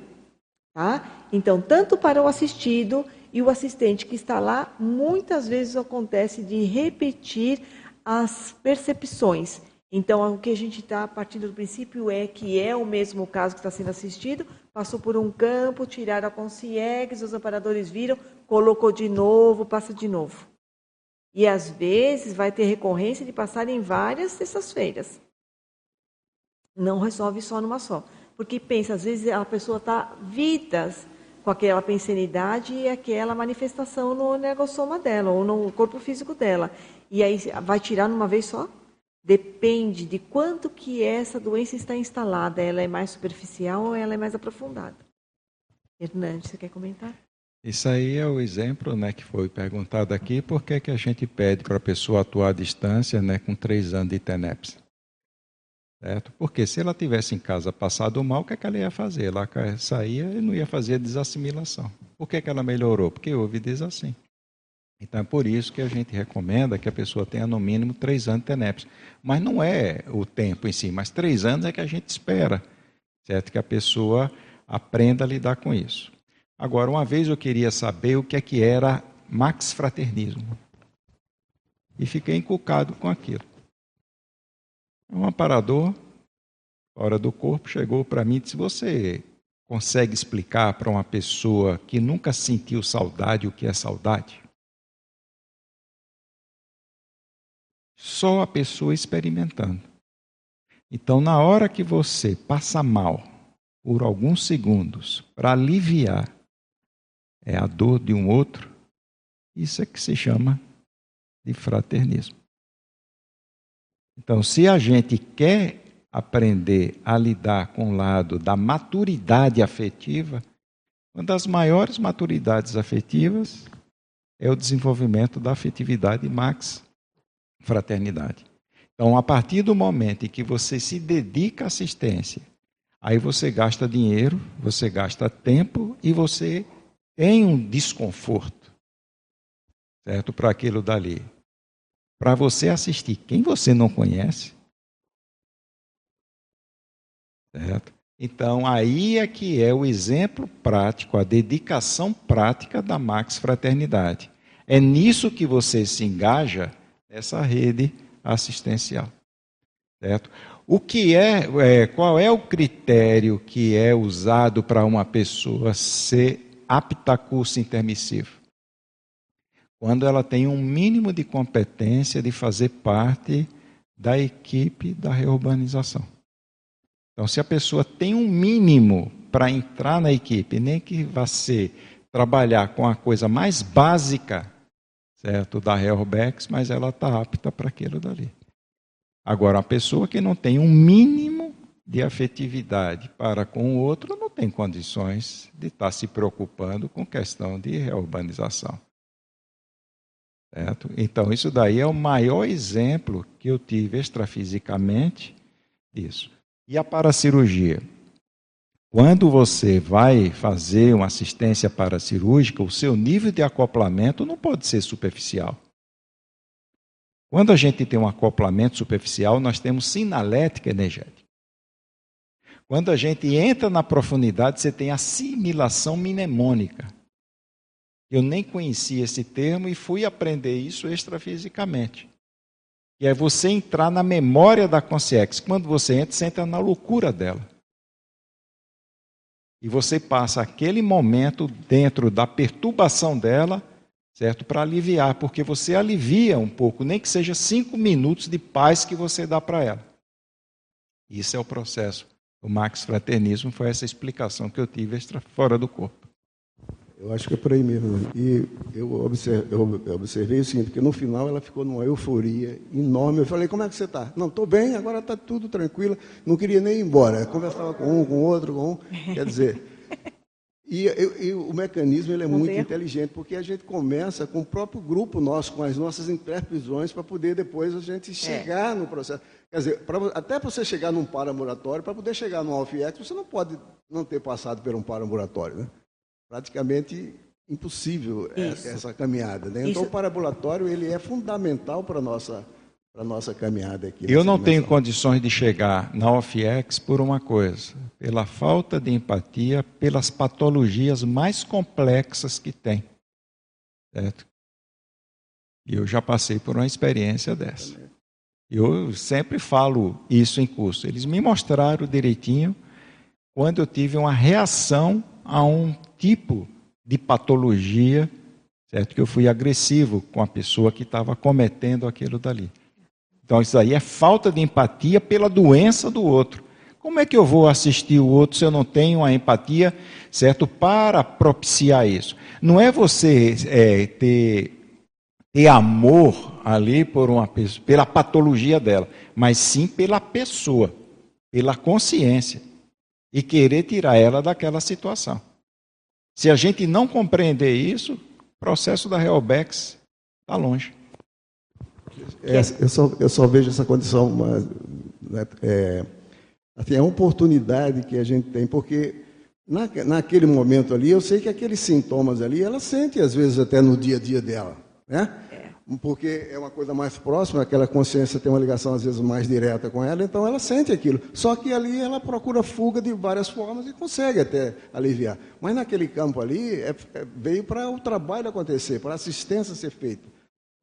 Tá? Então, tanto para o assistido e o assistente que está lá, muitas vezes acontece de repetir as percepções. Então, o que a gente está partindo do princípio é que é o mesmo caso que está sendo assistido, passou por um campo, tiraram a consciência, os amparadores viram, colocou de novo, passa de novo. E às vezes vai ter recorrência de passar em várias sextas-feiras. Não resolve só numa só. Porque pensa, às vezes a pessoa está vidas com aquela pensenidade e aquela manifestação no negossoma dela, ou no corpo físico dela. E aí vai tirar numa vez só? Depende de quanto que essa doença está instalada. Ela é mais superficial ou ela é mais aprofundada? Hernandes, você quer comentar? Isso aí é o exemplo né, que foi perguntado aqui, por que, que a gente pede para a pessoa atuar à distância né, com três anos de TENEPS? Certo? Porque se ela tivesse em casa passado mal, o que, é que ela ia fazer? Ela saía e não ia fazer desassimilação. Por que, que ela melhorou? Porque houve desassim. Então é por isso que a gente recomenda que a pessoa tenha no mínimo três anos de TENEPS. Mas não é o tempo em si, mas três anos é que a gente espera, certo? Que a pessoa aprenda a lidar com isso. Agora, uma vez eu queria saber o que é que era max fraternismo. E fiquei encucado com aquilo. Um aparador, fora do corpo, chegou para mim e disse: Você consegue explicar para uma pessoa que nunca sentiu saudade o que é saudade? Só a pessoa experimentando. Então, na hora que você passa mal por alguns segundos para aliviar é a dor de um outro, isso é que se chama de fraternismo. Então, se a gente quer aprender a lidar com o lado da maturidade afetiva, uma das maiores maturidades afetivas é o desenvolvimento da afetividade max fraternidade. Então, a partir do momento em que você se dedica à assistência, aí você gasta dinheiro, você gasta tempo e você tem um desconforto, certo? Para aquilo dali. Para você assistir quem você não conhece, certo? Então, aí é que é o exemplo prático, a dedicação prática da Max Fraternidade. É nisso que você se engaja essa rede assistencial. Certo? O que é, é, qual é o critério que é usado para uma pessoa ser apta a curso intermissivo? Quando ela tem um mínimo de competência de fazer parte da equipe da reurbanização. Então, se a pessoa tem um mínimo para entrar na equipe, nem que vá ser trabalhar com a coisa mais básica, certo, da Helbex, mas ela está apta para aquilo dali. Agora, a pessoa que não tem um mínimo de afetividade para com o outro não tem condições de estar tá se preocupando com questão de reurbanização. Certo? Então, isso daí é o maior exemplo que eu tive extrafisicamente disso. E a paracirurgia? Quando você vai fazer uma assistência paracirúrgica, o seu nível de acoplamento não pode ser superficial. Quando a gente tem um acoplamento superficial, nós temos sinalética energética. Quando a gente entra na profundidade, você tem assimilação mnemônica. Eu nem conhecia esse termo e fui aprender isso extrafisicamente. E é você entrar na memória da consciência. Quando você entra, você entra na loucura dela. E você passa aquele momento dentro da perturbação dela, certo? Para aliviar, porque você alivia um pouco, nem que seja cinco minutos de paz que você dá para ela. Isso é o processo. O Max Fraternismo foi essa explicação que eu tive extra, fora do corpo. Eu acho que é por aí mesmo. E eu observei, eu observei o seguinte, porque no final ela ficou numa euforia enorme. Eu falei, como é que você está? Não, estou bem, agora está tudo tranquilo. Não queria nem ir embora. Eu conversava com um, com outro, com um. Quer dizer, e, e, e o mecanismo ele é muito inteligente, porque a gente começa com o próprio grupo nosso, com as nossas interprevisões, para poder depois a gente é. chegar é. no processo. Quer dizer, pra, até para você chegar num paramuratório, para poder chegar no AlfIEX, você não pode não ter passado por um paramuratório, né? Praticamente impossível é, Isso. essa caminhada. Né? Então, Isso. o parabulatório ele é fundamental para a nossa, para nossa caminhada aqui. Eu não dimensão. tenho condições de chegar na OFIEX por uma coisa, pela falta de empatia, pelas patologias mais complexas que tem. Certo? E eu já passei por uma experiência dessa. Eu sempre falo isso em curso. Eles me mostraram direitinho quando eu tive uma reação a um tipo de patologia, certo? Que eu fui agressivo com a pessoa que estava cometendo aquilo dali. Então isso aí é falta de empatia pela doença do outro. Como é que eu vou assistir o outro se eu não tenho a empatia, certo, para propiciar isso? Não é você é, ter, ter amor ali por uma pessoa, pela patologia dela, mas sim pela pessoa, pela consciência e querer tirar ela daquela situação. Se a gente não compreender isso, o processo da Realbex está longe. É, eu, só, eu só vejo essa condição, uma, né, é, assim, é uma oportunidade que a gente tem, porque na, naquele momento ali, eu sei que aqueles sintomas ali, ela sente às vezes até no dia a dia dela, né? Porque é uma coisa mais próxima, aquela consciência tem uma ligação às vezes mais direta com ela, então ela sente aquilo. Só que ali ela procura fuga de várias formas e consegue até aliviar. Mas naquele campo ali é, é, veio para o trabalho acontecer, para a assistência ser feita.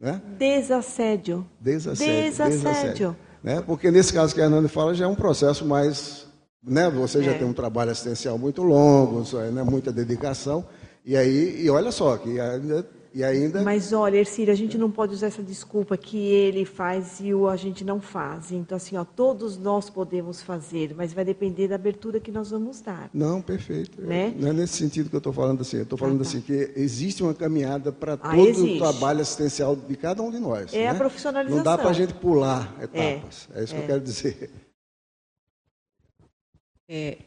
Né? Desassédio. Desassédio. Desassédio. desassédio né? Porque nesse caso que a Hernani fala já é um processo mais. Né? Você já é. tem um trabalho assistencial muito longo, né? muita dedicação. E aí, e olha só, que ainda e ainda... Mas olha, Ercílio, a gente não pode usar essa desculpa que ele faz e o a gente não faz. Então, assim, ó, todos nós podemos fazer, mas vai depender da abertura que nós vamos dar. Não, perfeito. Né? Não é nesse sentido que eu estou falando assim. Eu estou falando ah, tá. assim que existe uma caminhada para ah, todo existe. o trabalho assistencial de cada um de nós. É né? a profissionalização. Não dá para a gente pular etapas. É, é isso é. que eu quero dizer. É,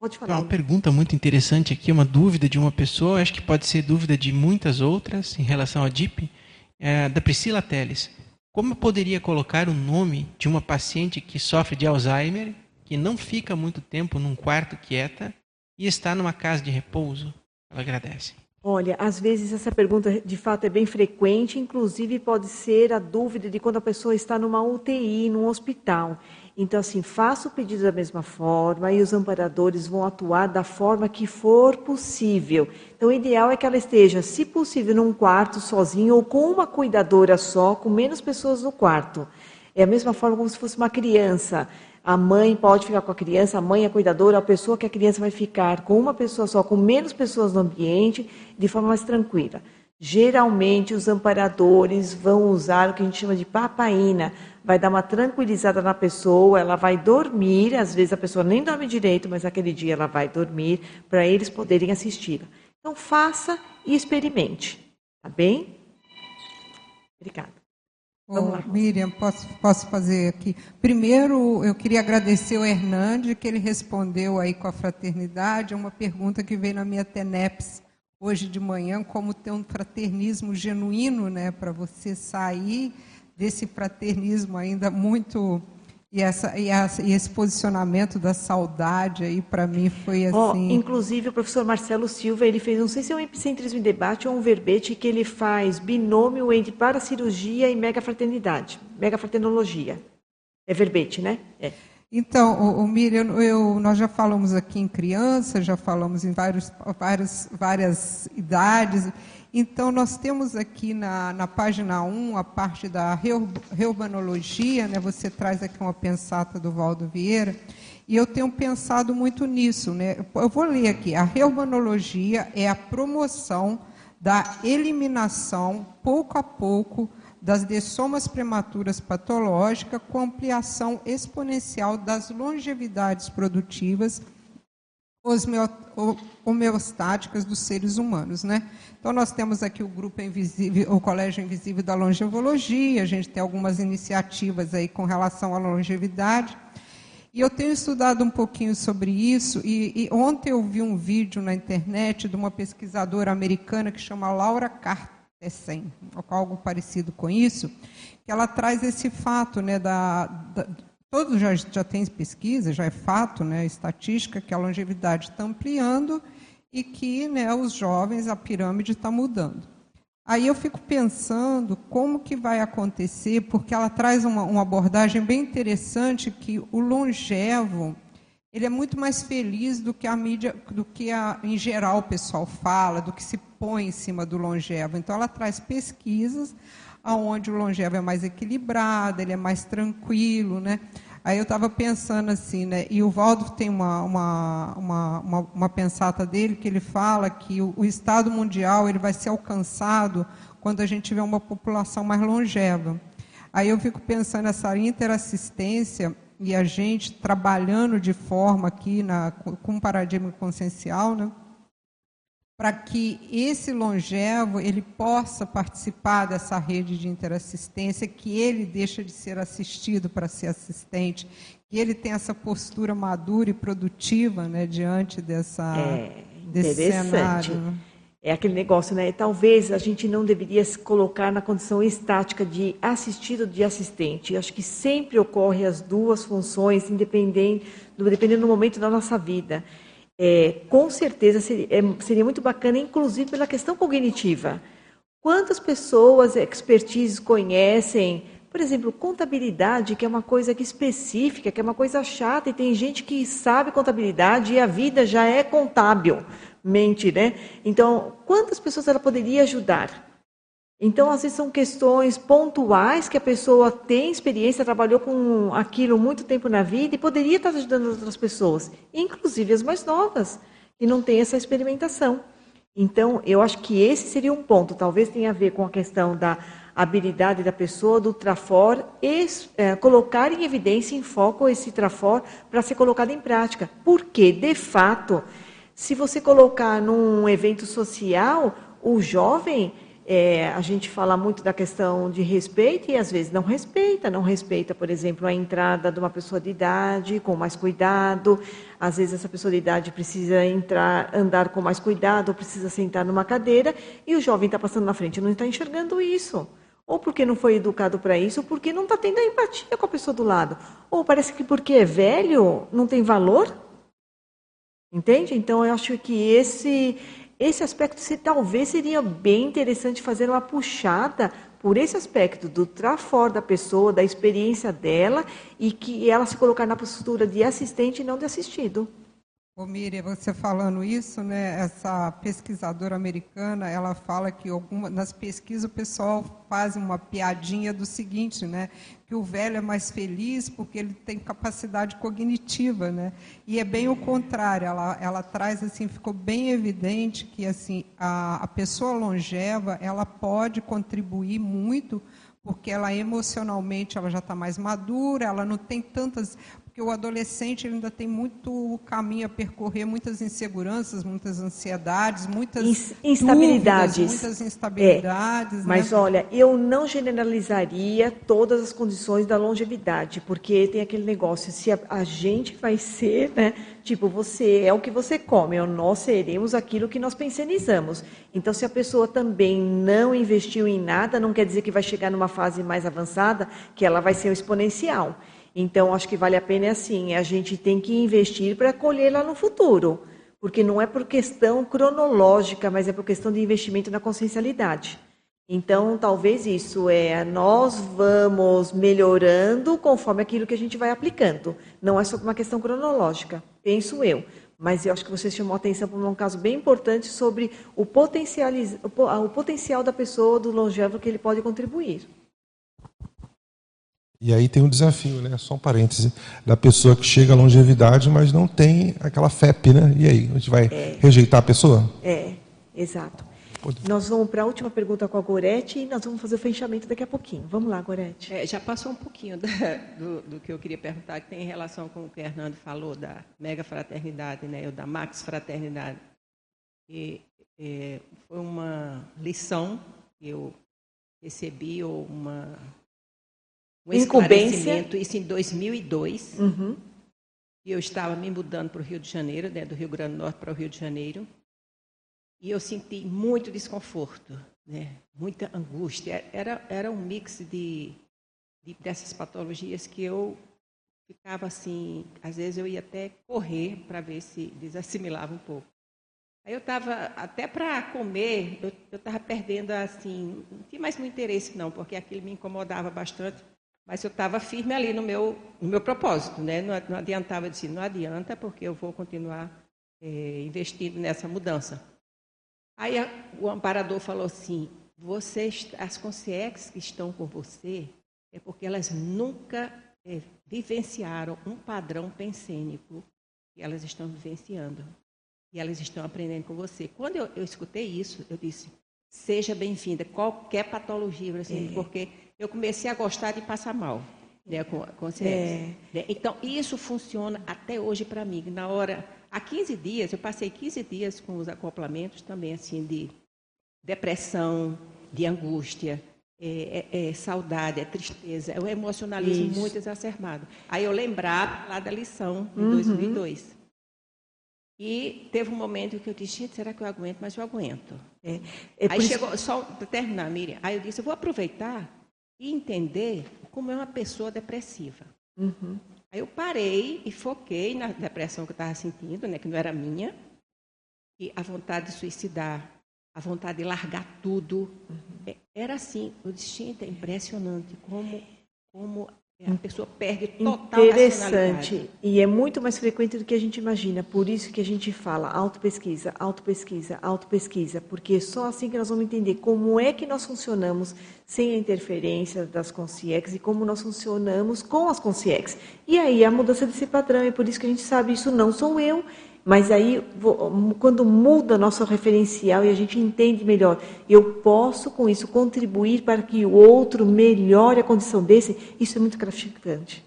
Pode falar. Uma pergunta muito interessante aqui, uma dúvida de uma pessoa, acho que pode ser dúvida de muitas outras em relação à DIP, é, da Priscila Teles. Como eu poderia colocar o nome de uma paciente que sofre de Alzheimer, que não fica muito tempo num quarto quieta e está numa casa de repouso? Ela agradece. Olha, às vezes essa pergunta de fato é bem frequente, inclusive pode ser a dúvida de quando a pessoa está numa UTI, num hospital. Então, assim, faça o pedido da mesma forma e os amparadores vão atuar da forma que for possível. Então, o ideal é que ela esteja, se possível, num quarto sozinha ou com uma cuidadora só, com menos pessoas no quarto. É a mesma forma como se fosse uma criança. A mãe pode ficar com a criança, a mãe é cuidadora, a pessoa que a criança vai ficar com uma pessoa só, com menos pessoas no ambiente, de forma mais tranquila. Geralmente, os amparadores vão usar o que a gente chama de papaina. Vai dar uma tranquilizada na pessoa, ela vai dormir. Às vezes, a pessoa nem dorme direito, mas aquele dia ela vai dormir para eles poderem assistir. Então, faça e experimente. Tá bem? Obrigada. Lá. Miriam, posso, posso fazer aqui. Primeiro, eu queria agradecer o Hernandes, que ele respondeu aí com a fraternidade, é uma pergunta que veio na minha TENEPS hoje de manhã, como ter um fraternismo genuíno, né, para você sair desse fraternismo ainda muito e, essa, e, essa, e esse posicionamento da saudade aí para mim foi assim. Oh, inclusive o professor Marcelo Silva ele fez não sei se é um epicentrismo em debate ou um verbete que ele faz binômio entre paracirurgia e megafraternidade, megafraternologia. É verbete, né? É. Então, o, o Miriam, eu, nós já falamos aqui em criança, já falamos em vários, vários, várias idades. Então, nós temos aqui na, na página 1 a parte da reurbanologia, né? você traz aqui uma pensata do Valdo Vieira, e eu tenho pensado muito nisso. Né? Eu vou ler aqui: a reurbanologia é a promoção da eliminação, pouco a pouco, das dessomas prematuras patológicas com ampliação exponencial das longevidades produtivas homeostáticas dos seres humanos, né? Então nós temos aqui o grupo invisível, o Colégio Invisível da Longevologia, a gente tem algumas iniciativas aí com relação à longevidade. E eu tenho estudado um pouquinho sobre isso, e, e ontem eu vi um vídeo na internet de uma pesquisadora americana que chama Laura Carter, Tessen, algo parecido com isso, que ela traz esse fato, né, da, da todos já, já tem pesquisa, já é fato, né, estatística, que a longevidade está ampliando e que né, os jovens, a pirâmide está mudando. Aí eu fico pensando como que vai acontecer, porque ela traz uma, uma abordagem bem interessante que o longevo ele é muito mais feliz do que a mídia, do que a, em geral o pessoal fala, do que se põe em cima do longevo. Então, ela traz pesquisas aonde o longevo é mais equilibrado, ele é mais tranquilo, né? Aí eu estava pensando assim, né? E o Valdo tem uma, uma, uma, uma, uma pensata dele que ele fala que o, o Estado mundial ele vai ser alcançado quando a gente tiver uma população mais longeva. Aí eu fico pensando nessa interassistência e a gente trabalhando de forma aqui na, com paradigma consciencial, né? Para que esse longevo ele possa participar dessa rede de interassistência, que ele deixa de ser assistido para ser assistente, que ele tem essa postura madura e produtiva né, diante dessa, é, desse cenário. Né? É aquele negócio, né? Talvez a gente não deveria se colocar na condição estática de assistido de assistente. Eu acho que sempre ocorre as duas funções, independente, dependendo do momento da nossa vida é, com certeza seria, é, seria, muito bacana, inclusive pela questão cognitiva. Quantas pessoas expertise conhecem, por exemplo, contabilidade, que é uma coisa que específica, que é uma coisa chata, e tem gente que sabe contabilidade e a vida já é contábil, mente, né? Então, quantas pessoas ela poderia ajudar? Então, às vezes, são questões pontuais que a pessoa tem experiência, trabalhou com aquilo muito tempo na vida e poderia estar ajudando outras pessoas, inclusive as mais novas, que não têm essa experimentação. Então, eu acho que esse seria um ponto, talvez tenha a ver com a questão da habilidade da pessoa, do trafor, e, é, colocar em evidência, em foco esse trafor para ser colocado em prática. Porque, de fato, se você colocar num evento social, o jovem é, a gente fala muito da questão de respeito e às vezes não respeita, não respeita, por exemplo, a entrada de uma pessoa de idade com mais cuidado. Às vezes essa pessoa de idade precisa entrar, andar com mais cuidado, ou precisa sentar numa cadeira e o jovem está passando na frente não está enxergando isso. Ou porque não foi educado para isso, ou porque não está tendo a empatia com a pessoa do lado. Ou parece que porque é velho não tem valor. Entende? Então eu acho que esse esse aspecto se, talvez seria bem interessante fazer uma puxada por esse aspecto do trafor da pessoa, da experiência dela e que ela se colocar na postura de assistente e não de assistido. Ô Miriam, você falando isso, né? Essa pesquisadora americana, ela fala que alguma, nas pesquisas o pessoal faz uma piadinha do seguinte, né? Que o velho é mais feliz porque ele tem capacidade cognitiva, né? E é bem o contrário. Ela, ela traz assim, ficou bem evidente que assim a, a pessoa longeva ela pode contribuir muito porque ela emocionalmente ela já está mais madura, ela não tem tantas porque o adolescente ainda tem muito caminho a percorrer, muitas inseguranças, muitas ansiedades, muitas instabilidades, dúvidas, muitas instabilidades. É, mas né? olha, eu não generalizaria todas as condições da longevidade, porque tem aquele negócio, se a, a gente vai ser, né, tipo, você é o que você come, ou nós seremos aquilo que nós pensionizamos. Então, se a pessoa também não investiu em nada, não quer dizer que vai chegar numa fase mais avançada, que ela vai ser um exponencial. Então, acho que vale a pena assim, a gente tem que investir para colher lá no futuro, porque não é por questão cronológica, mas é por questão de investimento na consciencialidade. Então, talvez isso é, nós vamos melhorando conforme aquilo que a gente vai aplicando. Não é só uma questão cronológica, penso eu. Mas eu acho que você chamou a atenção para um caso bem importante sobre o, o potencial da pessoa, do longevo, que ele pode contribuir. E aí tem um desafio, né? Só um parêntese, da pessoa que chega à longevidade, mas não tem aquela FEP, né? E aí, a gente vai é. rejeitar a pessoa? É, exato. Pode. Nós vamos para a última pergunta com a Gorete e nós vamos fazer o fechamento daqui a pouquinho. Vamos lá, Gorete. É, já passou um pouquinho da, do, do, que eu queria perguntar, que tem relação com o que o Hernando falou da mega fraternidade, né? Ou da max fraternidade. E, é, foi uma lição que eu recebi, ou uma um Incumbência. isso em 2002. Uhum. E eu estava me mudando para o Rio de Janeiro, né, do Rio Grande do Norte para o Rio de Janeiro. E eu senti muito desconforto, né, muita angústia. Era, era um mix de, de, dessas patologias que eu ficava assim, às vezes eu ia até correr para ver se desassimilava um pouco. Aí eu estava, até para comer, eu estava perdendo assim, não tinha mais muito interesse não, porque aquilo me incomodava bastante. Mas eu estava firme ali no meu, no meu propósito, né? não, não adiantava dizer, não adianta, porque eu vou continuar é, investindo nessa mudança. Aí a, o amparador falou assim: vocês, as consciências que estão com você, é porque elas nunca é, vivenciaram um padrão pensênico que elas estão vivenciando. E elas estão aprendendo com você. Quando eu, eu escutei isso, eu disse: seja bem-vinda, qualquer patologia, assim, é. porque eu comecei a gostar de passar mal. Né, com, com é. Né? Então, isso funciona até hoje para mim. Na hora, há 15 dias, eu passei 15 dias com os acoplamentos também, assim, de depressão, de angústia, é, é, é saudade, é tristeza, é o emocionalismo isso. muito exacerbado. Aí eu lembrava lá da lição de uhum. 2002. E teve um momento que eu disse, gente, será que eu aguento? Mas eu aguento. É, é aí chegou, isso... só para terminar, Miriam, aí eu disse, eu vou aproveitar e entender como é uma pessoa depressiva. Uhum. Aí eu parei e foquei na depressão que eu estava sentindo, né, que não era minha, e a vontade de suicidar, a vontade de largar tudo. Uhum. Era assim, eu disse, gente, é impressionante como, como a pessoa perde total Interessante. E é muito mais frequente do que a gente imagina. Por isso que a gente fala autopesquisa, autopesquisa, autopesquisa. Porque é só assim que nós vamos entender como é que nós funcionamos sem a interferência das consciex e como nós funcionamos com as consciex. E aí a mudança desse padrão. É por isso que a gente sabe, isso não sou eu, mas aí, quando muda nosso referencial e a gente entende melhor, eu posso com isso contribuir para que o outro melhore a condição desse, isso é muito gratificante.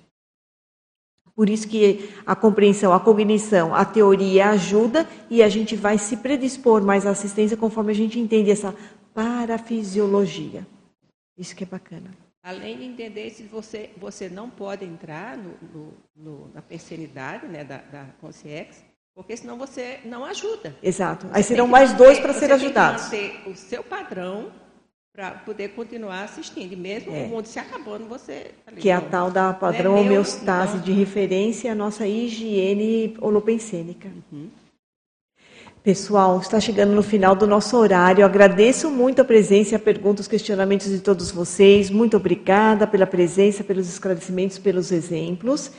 Por isso que a compreensão, a cognição, a teoria ajuda e a gente vai se predispor mais à assistência conforme a gente entende essa parafisiologia. Isso que é bacana. Além de entender se você, você não pode entrar no, no, no, na persenidade né, da, da consciência, porque senão você não ajuda. Exato. Aí serão mais dois para ser ajudados. Você tem que manter o seu padrão para poder continuar assistindo. E mesmo é. o mundo se acabando, você... Tá que é a tal da padrão é homeostase de referência à nossa higiene holopensênica. Uhum. Pessoal, está chegando no final do nosso horário. Eu agradeço muito a presença, a pergunta, os questionamentos de todos vocês. Muito obrigada pela presença, pelos esclarecimentos, pelos exemplos.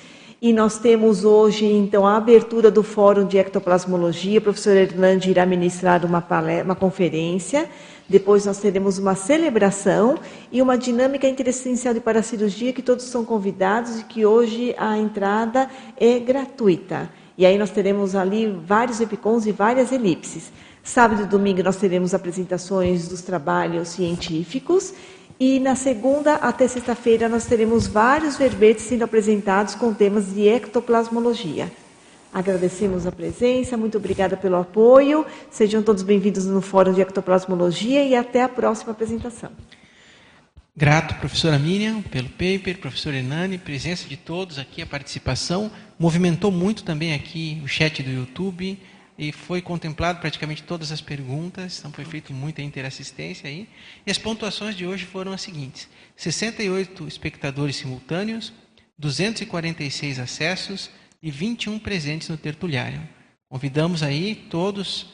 E nós temos hoje, então, a abertura do Fórum de Ectoplasmologia. O professor Hernande irá ministrar uma, palestra, uma conferência. Depois nós teremos uma celebração e uma dinâmica interessencial de paracirurgia que todos são convidados e que hoje a entrada é gratuita. E aí nós teremos ali vários epicons e várias elipses. Sábado e domingo nós teremos apresentações dos trabalhos científicos e na segunda até sexta-feira nós teremos vários verbetes sendo apresentados com temas de ectoplasmologia. Agradecemos a presença, muito obrigada pelo apoio. Sejam todos bem-vindos no Fórum de Ectoplasmologia e até a próxima apresentação. Grato, professora Miriam, pelo paper, professor Enani, presença de todos aqui, a participação. Movimentou muito também aqui o chat do YouTube e foi contemplado praticamente todas as perguntas, então foi feito muita interassistência aí. E as pontuações de hoje foram as seguintes: 68 espectadores simultâneos, 246 acessos, e 21 presentes no tertuliário. Convidamos aí todos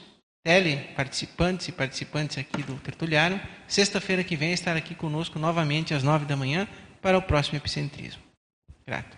teleparticipantes e participantes aqui do tertuliário, sexta-feira que vem, estar aqui conosco novamente às nove da manhã para o próximo Epicentrismo. Grato.